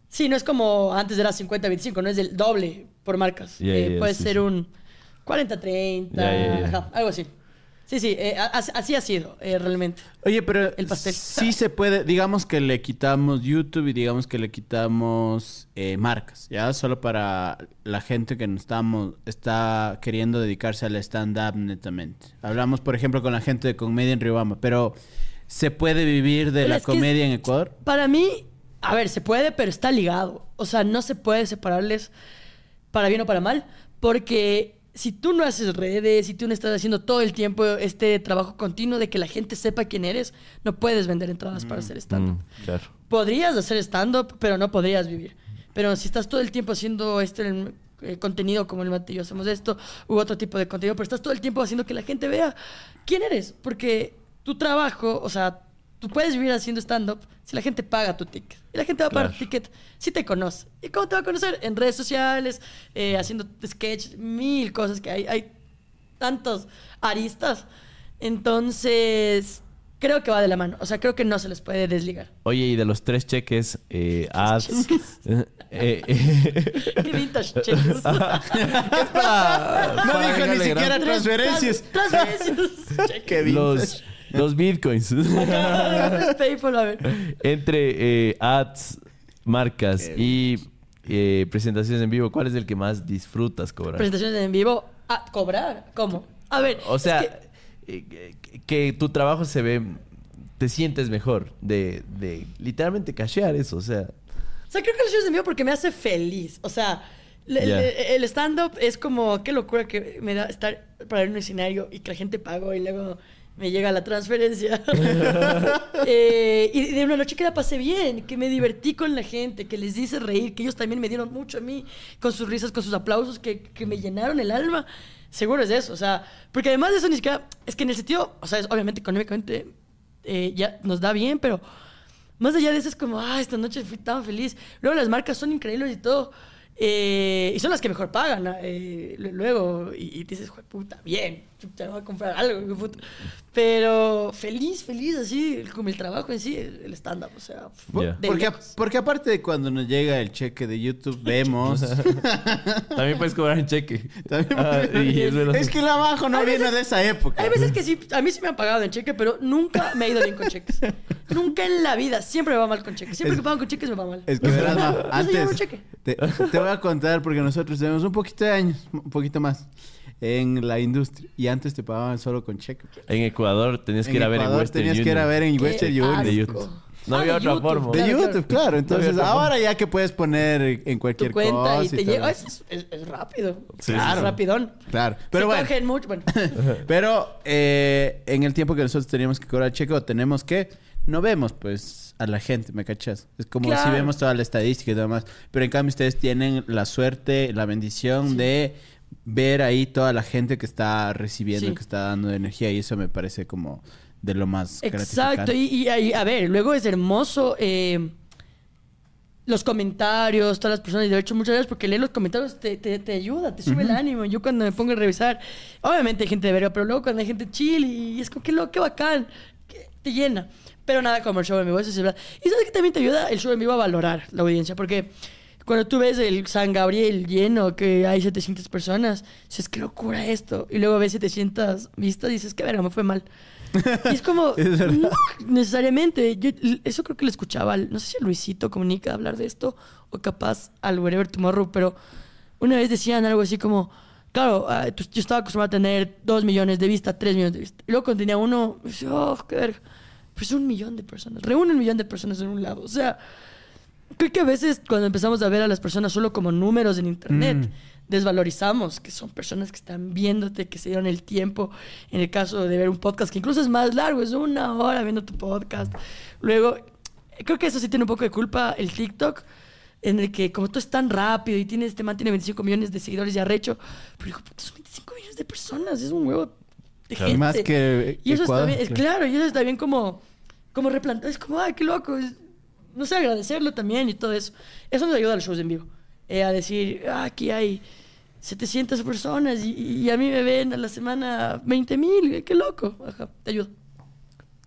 sí, no es como antes era 50-25, no es del doble por marcas. Eh, puede sí, ser sí. un 40-30, Ya, ya, ya. ajá, algo así. Sí, sí, eh, así ha sido eh, realmente. Oye, pero El pastel. sí se puede, digamos que le quitamos YouTube y digamos que le quitamos eh, marcas, ¿ya? Solo para la gente que no estamos, está queriendo dedicarse al stand-up netamente. Hablamos, por ejemplo, con la gente de comedia en Riobamba, pero ¿se puede vivir de Pero la comedia en Ecuador? Para mí, a ver, se puede, pero está ligado. O sea, no se puede separarles para bien o para mal, porque si tú no haces redes, si tú no estás haciendo todo el tiempo este trabajo continuo de que la gente sepa quién eres, no puedes vender entradas para hacer stand-up. Mm, claro. Podrías hacer stand-up, pero no podrías vivir. Pero si estás todo el tiempo haciendo este eh, contenido como el Mate y yo hacemos esto, u otro tipo de contenido, pero estás todo el tiempo haciendo que la gente vea quién eres. Porque tu trabajo, o sea, tú puedes vivir haciendo stand-up si la gente paga tu ticket. Y la gente va a pagar tu ticket si te conoce. ¿Y cómo te va a conocer? En redes sociales, eh, haciendo sketch, mil cosas que hay. Hay tantos aristas. Entonces, creo que va de la mano. O sea, creo que no se les puede desligar. Oye, y de los tres cheques, eh, ads. cheques? eh, eh, Qué vintage, cheques. es para- No para dijo ni siquiera transferencias. Trans- Transferencias. Cheques. Los, los bitcoins. PayPal, a ver. Entre eh, ads, marcas y eh, presentaciones en vivo, ¿cuál es el que más disfrutas cobrar? Presentaciones en vivo. Ah, cobrar. ¿Cómo? A ver. O sea, es que- eh, que, que tu trabajo se ve, te sientes mejor de, de literalmente cashear eso, o sea. O sea, creo que shows en vivo porque me hace feliz. O sea, le- Ya. le- el stand-up es como, qué locura que me da estar para un escenario y que la gente pagó y luego me llega la transferencia. Eh, y de una noche que la pasé bien, que me divertí con la gente, que les hice reír, que ellos también me dieron mucho a mí, con sus risas, con sus aplausos, que, que me llenaron el alma. Seguro es eso, o sea, porque además de eso ni siquiera, es que en el sentido, o sea, es- obviamente económicamente eh, ya nos da bien, pero más allá de eso es como, ah, esta noche fui tan feliz. Luego las marcas son increíbles y todo. eh, y son las que mejor pagan. luego, y, y dices, "Jue puta, bien, te voy a comprar algo. puta". Pero feliz, feliz, así, como el trabajo en sí, el stand-up, o sea. Ya. de Porque, porque aparte de cuando nos llega el cheque de YouTube, vemos. También puedes cobrar en cheque. También- Ah, y es es que el abajo no Hay viene veces- de esa época. Hay veces que sí, a mí sí me han pagado en cheque, pero nunca me ha ido bien con cheques. nunca en la vida, siempre me va mal con cheques. Siempre Es- que pagan con cheques me va mal. Es que verás, No se lleva un antes cheque. te, te voy a contar porque nosotros tenemos un poquito de años, un poquito más en la industria y antes te pagaban solo con cheque. En Ecuador tenías que ir a ver en Ecuador Western tenías que ir a ver en Western. Union. De YouTube. No Ah, había de otra YouTube. forma. De YouTube, claro. Entonces ahora ya que puedes poner en Tu cualquier cuenta cosa y te todo llega. eso. Es, es- es rápido. Sí, Claro. Es rapidón. Claro. Pero Se bueno. cogen mucho. Bueno, Pero eh, en el tiempo que nosotros teníamos que cobrar cheque o tenemos que, no vemos pues a la gente, ¿me cachas? Es como Claro. si vemos toda la estadística y demás. Pero en cambio ustedes tienen la suerte, la bendición de ver ahí toda la gente que está recibiendo, Sí. que está dando energía y eso me parece como de lo más exacto. Y, y a ver, luego es hermoso. eh, los comentarios, todas las personas, y de hecho muchas veces porque leer los comentarios te, te, te ayuda, te sube el ánimo. Yo cuando me pongo a revisar, obviamente hay gente de verga, pero luego cuando hay gente chill y, es como que lo, qué bacán, que te llena. Pero nada como el show en vivo, eso es verdad. Y sabes que también te ayuda el show en vivo a valorar la audiencia, porque cuando tú ves el San Gabriel lleno, que hay 700 personas, dices, qué locura esto. Y luego ves 700 vistas y dices, qué verga, me fue mal. Y es como, Es no necesariamente. Yo, eso creo que lo escuchaba, no sé si a Luisito Comunica hablar de esto, o capaz al Wherever Tomorrow, pero una vez decían algo así como, claro, ah, tú- yo estaba acostumbrado a tener 2 millones de vistas, 3 millones de vistas. Y luego cuando tenía uno, oh, qué verga. Pues un millón de personas, reúne un millón de personas en un lado. O sea, creo que a veces cuando empezamos a ver a las personas solo como números en internet, Mm. desvalorizamos que son personas que están viéndote, que se dieron el tiempo. En el caso de ver un podcast que incluso es más largo, es una hora viendo tu podcast. Luego, creo que eso sí tiene un poco de culpa el TikTok. En el que, como tú es tan rápido y tienes, este man tiene 25 millones de seguidores ya recho, pero hijo, puta, son 25 millones de personas, es un huevo de Claro. gente. Más que Y eso Ecuador, está bien, claro. claro, y eso está bien como, como replantear, es como, ay, qué loco, es- no sé, agradecerlo también y todo eso. Eso nos ayuda a los shows en vivo. eh, a decir, "Ah, aquí hay 700 personas y, a mí me ven a la semana 20 mil, qué loco. Ajá, te ayudo.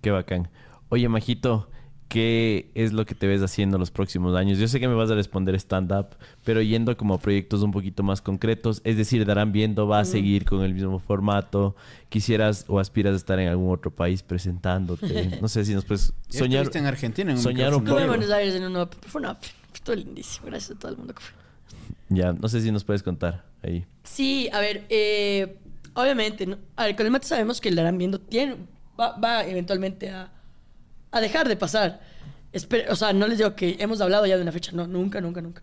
Qué bacán. Oye, Majito, ¿qué es lo que te ves haciendo los próximos años? Yo sé que me vas a responder stand-up, pero yendo como a proyectos un poquito más concretos, es decir, Darán Viendo va a seguir con el mismo formato. ¿Quisieras o aspiras a estar en algún otro país presentándote? No sé si nos puedes soñar. estuviste en Argentina. En un soñar un. Estuve en poco. Buenos Aires en uno, fue una, estuvo lindísimo, gracias a todo el mundo que fue. Ya, no sé si nos puedes contar ahí. Sí, a ver, eh, obviamente, ¿no? a ver, con el mate sabemos que el Darán Viendo tiene, va, va eventualmente a, a dejar de pasar. Espe- o sea, no les digo que hemos hablado ya de una fecha, no, nunca, nunca, nunca.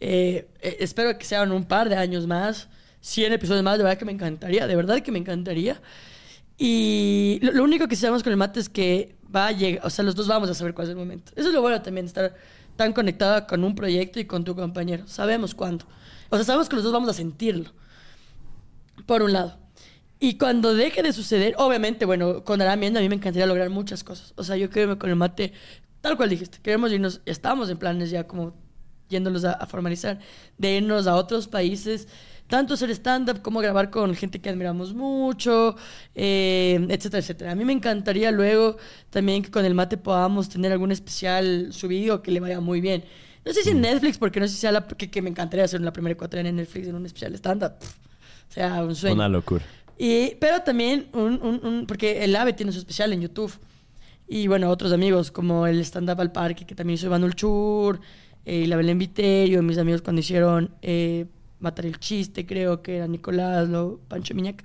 Eh, eh, espero que sean un par de años más, 100 episodios más, de verdad que me encantaría, de verdad que me encantaría. Y lo, lo único que sabemos con el mate es que va a llegar, o sea, los dos vamos a saber cuál es el momento. Eso es lo bueno también, estar tan conectada con un proyecto y con tu compañero. Sabemos cuándo. O sea, sabemos que los dos vamos a sentirlo. Por un lado. Y cuando deje de suceder, obviamente, bueno, con viendo a mí me encantaría lograr muchas cosas. O sea, yo creo que con el mate, tal cual dijiste, queremos irnos, estamos en planes ya como yéndolos a, a formalizar, de irnos a otros países, tanto hacer stand-up como grabar con gente que admiramos mucho, eh, etcétera, etcétera. A mí me encantaría luego también que con el mate podamos tener algún especial subido que le vaya muy bien. No sé si en Netflix, porque no sé si sea la, que, que me encantaría hacer la primera ecuatoriana en Netflix en un especial stand-up. O sea, un sueño. Una locura. Y, pero también, un, un- un- porque el AVE tiene su especial en YouTube. Y bueno, otros amigos como el Stand Up al Parque, que también hizo Iván Ulchur, eh, y la Belén Viterio, mis amigos cuando hicieron eh, Matar el Chiste, creo que era Nicolás, lo, Pancho Miñac.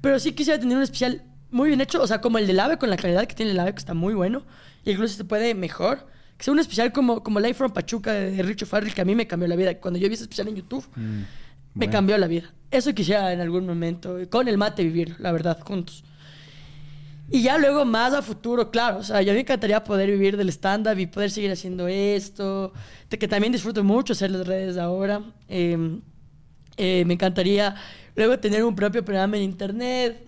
Pero sí quisiera tener un especial muy bien hecho, o sea, como el del AVE, con la calidad que tiene el AVE, que está muy bueno. Y incluso se puede mejor. Que sea un especial como, como Life from Pachuca de Richo Farrell, que a mí me cambió la vida. Cuando yo vi ese especial en YouTube, me bueno. cambió la vida. Eso quisiera en algún momento, con el mate vivir, la verdad, juntos. Y ya luego más a futuro, claro, o sea, yo me encantaría poder vivir del stand-up y poder seguir haciendo esto, que también disfruto mucho hacer las redes ahora. Eh, eh, me encantaría luego tener un propio programa en internet,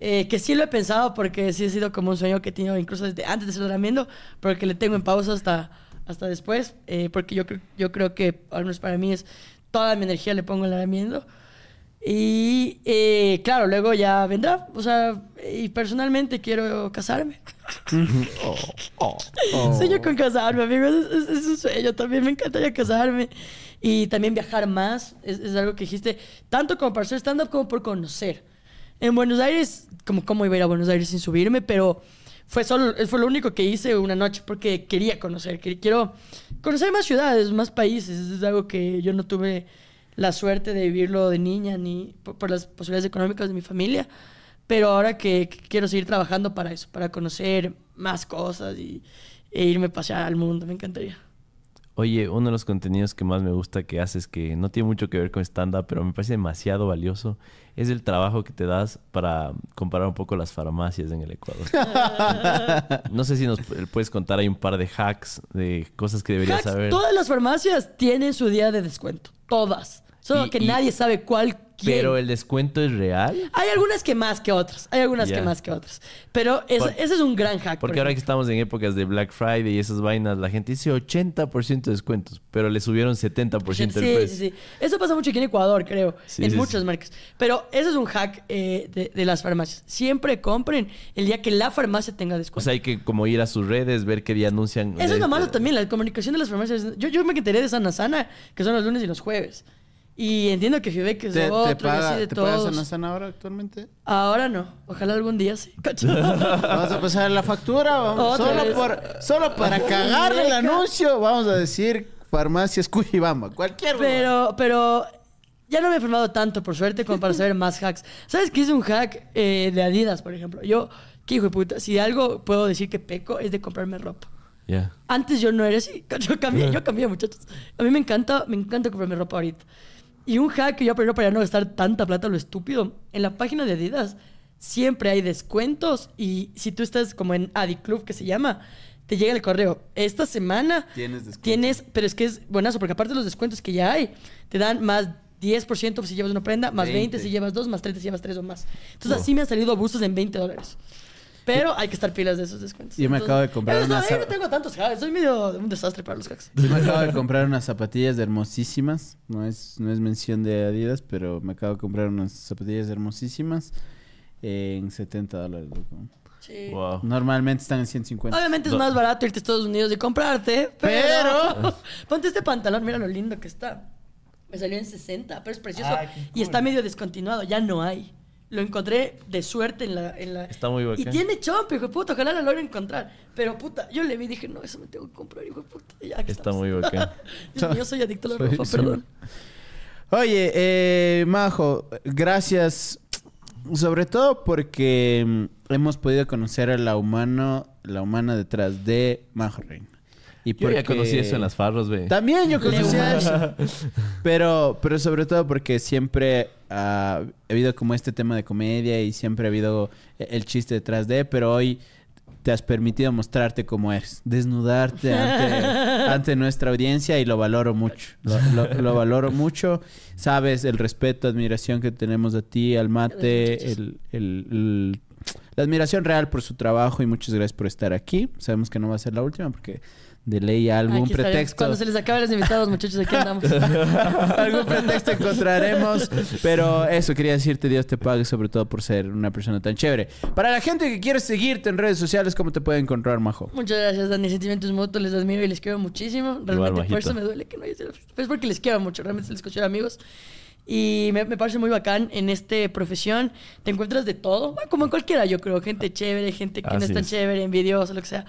eh, que sí lo he pensado porque sí ha sido como un sueño que he tenido incluso desde antes de ser Dramiendo, pero que le tengo en pausa hasta, hasta después, eh, porque yo, creo- yo creo que, al menos para mí, es toda mi energía le pongo en el Dramiendo. Y eh, claro, luego ya vendrá. O sea, y personalmente quiero casarme. Sueño con casarme, amigos. Es, es- es un sueño. También me encantaría casarme. Y también viajar más. Es, es algo que dijiste. Tanto como para hacer stand-up como por conocer. En Buenos Aires, como cómo iba a ir a Buenos Aires sin subirme, pero fue solo, fue lo único que hice una noche porque quería conocer. que- Quiero conocer más ciudades, más países. Es algo que yo no tuve la suerte de vivirlo de niña ni por, las posibilidades económicas de mi familia. Pero ahora que, que quiero seguir trabajando para eso, para conocer más cosas y, e irme a pasear al mundo, me encantaría. Oye, uno de los contenidos que más me gusta que haces, que no tiene mucho que ver con stand-up, pero me parece demasiado valioso, es el trabajo que te das para comparar un poco las farmacias en el Ecuador. no sé si nos pu- puedes contar, hay un par de hacks, de cosas que deberías Hacks, saber. Todas las farmacias tienen su día de descuento, todas. Solo Y- que y- nadie sabe cuál quién. Pero el descuento es real. Hay algunas que más que otras, hay algunas Ya. que más que otras. Pero es- Por- ese es un gran hack. por Porque ahora que estamos en épocas de Black Friday y esas vainas, la gente dice 80% de descuentos, pero le subieron 70% el Sí, precio. sí, sí. Eso pasa mucho aquí en Ecuador, creo. Sí, en sí, muchas marcas. Pero ese es un hack eh, de, de las farmacias. Siempre compren el día que la farmacia tenga O descuento. sea, hay que como ir a sus redes, ver qué día anuncian. Eso es de- lo malo también, la comunicación de las farmacias. Yo, yo me enteré de Sana Sana, que son los lunes y los jueves. Y entiendo que Fibeck es ¿Te, te otro y paga, así de ¿te pagas todos. sana ahora actualmente? Ahora no. Ojalá algún día sí. ¿Cacho? Vamos a pasar la factura. vamos- solo, por, solo para cagar el anuncio, vamos a decir farmacias Cuyibamba. Cualquier Pero, pero ya no me he formado tanto, por suerte, como para saber más hacks. ¿Sabes qué es un hack eh, de Adidas, por ejemplo? Yo, qué hijo de puta, si de algo puedo decir que peco es de comprarme ropa. Ya. Antes yo no era así. Yo cambié, yo cambié, muchachos. A mí me encanta, me encanta comprarme ropa ahorita. Y un hack que yo aprendí para no gastar tanta plata lo estúpido. En la página de Adidas siempre hay descuentos y si tú estás como en Adiclub, que se llama, te llega el correo. Esta semana Tienes descuento. tienes, pero es que es buenazo porque aparte de los descuentos que ya hay, te dan más 10% si llevas una prenda, más 20, 20 si llevas dos, más 30 si llevas tres o más. Entonces así me han salido abusos en 20 dólares. Pero hay que estar pilas de esos descuentos. Yo me acabo de comprar no, unas yo no zap- tengo tantos hacks. Soy medio un desastre para los hacks. Yo me acabo de comprar unas zapatillas hermosísimas. No es, no es mención de Adidas, pero me acabo de comprar unas zapatillas hermosísimas en 70 dólares. loco. Sí. Wow. Normalmente están en 150. Obviamente es Do- más barato irte a Estados Unidos y comprarte, pero... Ponte este pantalón, mira lo lindo que está. Me salió en 60, pero es precioso. Ah, Y cool. está medio descontinuado, ya no hay. Lo encontré de suerte en la... En la... Está muy bacán. Y tiene chomp, hijo de puta, ojalá lo logre encontrar. Pero puta, yo le vi y dije, no, eso me tengo que comprar, hijo de puta. Y ya, Está estamos. muy bacán. Mío, soy adicto a la Soy- ropa, soy- perdón. Oye, eh, Majo, gracias. Sobre todo porque mm, hemos podido conocer a la humano, la humana detrás de Majo Reina. Y Yo ya conocí eso en las farros, ve. También yo conocí él. Pero, pero sobre todo porque siempre ha habido como este tema de comedia y siempre ha habido el chiste detrás de, pero hoy te has permitido mostrarte como eres, desnudarte ante, ante nuestra audiencia y lo valoro mucho. Lo, lo- lo valoro mucho. Sabes el respeto, admiración que tenemos a ti, al mate, el- el- la admiración real por su trabajo y muchas gracias por estar aquí. Sabemos que no va a ser la última porque de ley algún Aquí pretexto. Cuando se les acaben los invitados, muchachos, aquí andamos. Algún pretexto encontraremos. Pero eso quería decirte, Dios te pague, sobre todo por ser una persona tan chévere. Para la gente que quiere seguirte en redes sociales, ¿cómo te puede encontrar, Majo? Muchas gracias, Dani. Sentimientos mutuos, les admiro y les quiero muchísimo. Realmente por eso me duele que no haya sido la fiesta. Pues porque les quiero mucho, realmente se les considero amigos. Y me, me parece muy bacán en esta profesión. Te encuentras de todo, bueno, como en cualquiera, yo creo. Gente chévere, gente que no Así es tan es. chévere, envidiosa, lo que sea.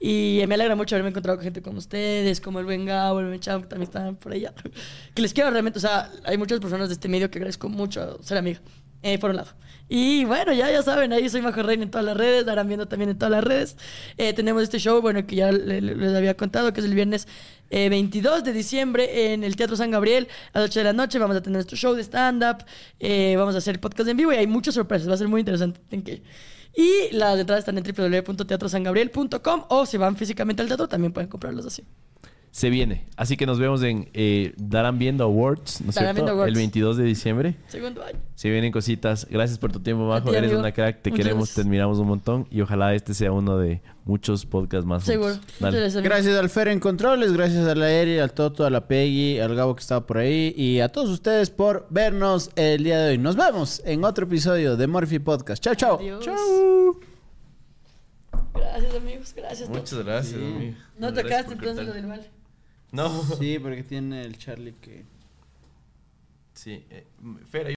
Y me alegra mucho haberme encontrado con gente como ustedes, como el buen Gabo, el buen Cham, que también están por allá. Que les quiero realmente, o sea, hay muchas personas de este medio que agradezco mucho ser amiga, eh, por un lado. Y bueno, ya, ya saben, ahí soy Majo Reina en todas las redes, darán viendo también en todas las redes. Eh, tenemos este show, bueno, que ya le- le- les había contado, que es el viernes eh, 22 de diciembre en el Teatro San Gabriel a las 8 de la noche. Vamos a tener nuestro show de stand-up, eh, vamos a hacer podcast en vivo y hay muchas sorpresas, va a ser muy interesante. tienen que. Y las entradas están en www.teatrosangabriel.com o si van físicamente al teatro también pueden comprarlos así. Se viene. Así que nos vemos en eh, Darán Viendo Awards, ¿no es Darán cierto? Awards. El 22 de diciembre. Segundo año. Se vienen cositas. Gracias por tu tiempo, Majo. ti, Eres amigo. una crack. Te Muchas queremos, gracias. te admiramos un montón. Y ojalá este sea uno de muchos podcasts más. Seguro. Gracias. Gracias al Fer en Controles, gracias a la Eri, al Toto, a la Peggy, al Gabo que estaba por ahí y a todos ustedes por vernos el día de hoy. Nos vemos en otro episodio de Morphy Podcast. Chao, chao. Chao. Gracias, amigos. Gracias. Muchas gracias, amigo. No Gracias tocaste entonces lo del vale. No. Sí, porque tiene el Charlie que... Sí. eh, Fer,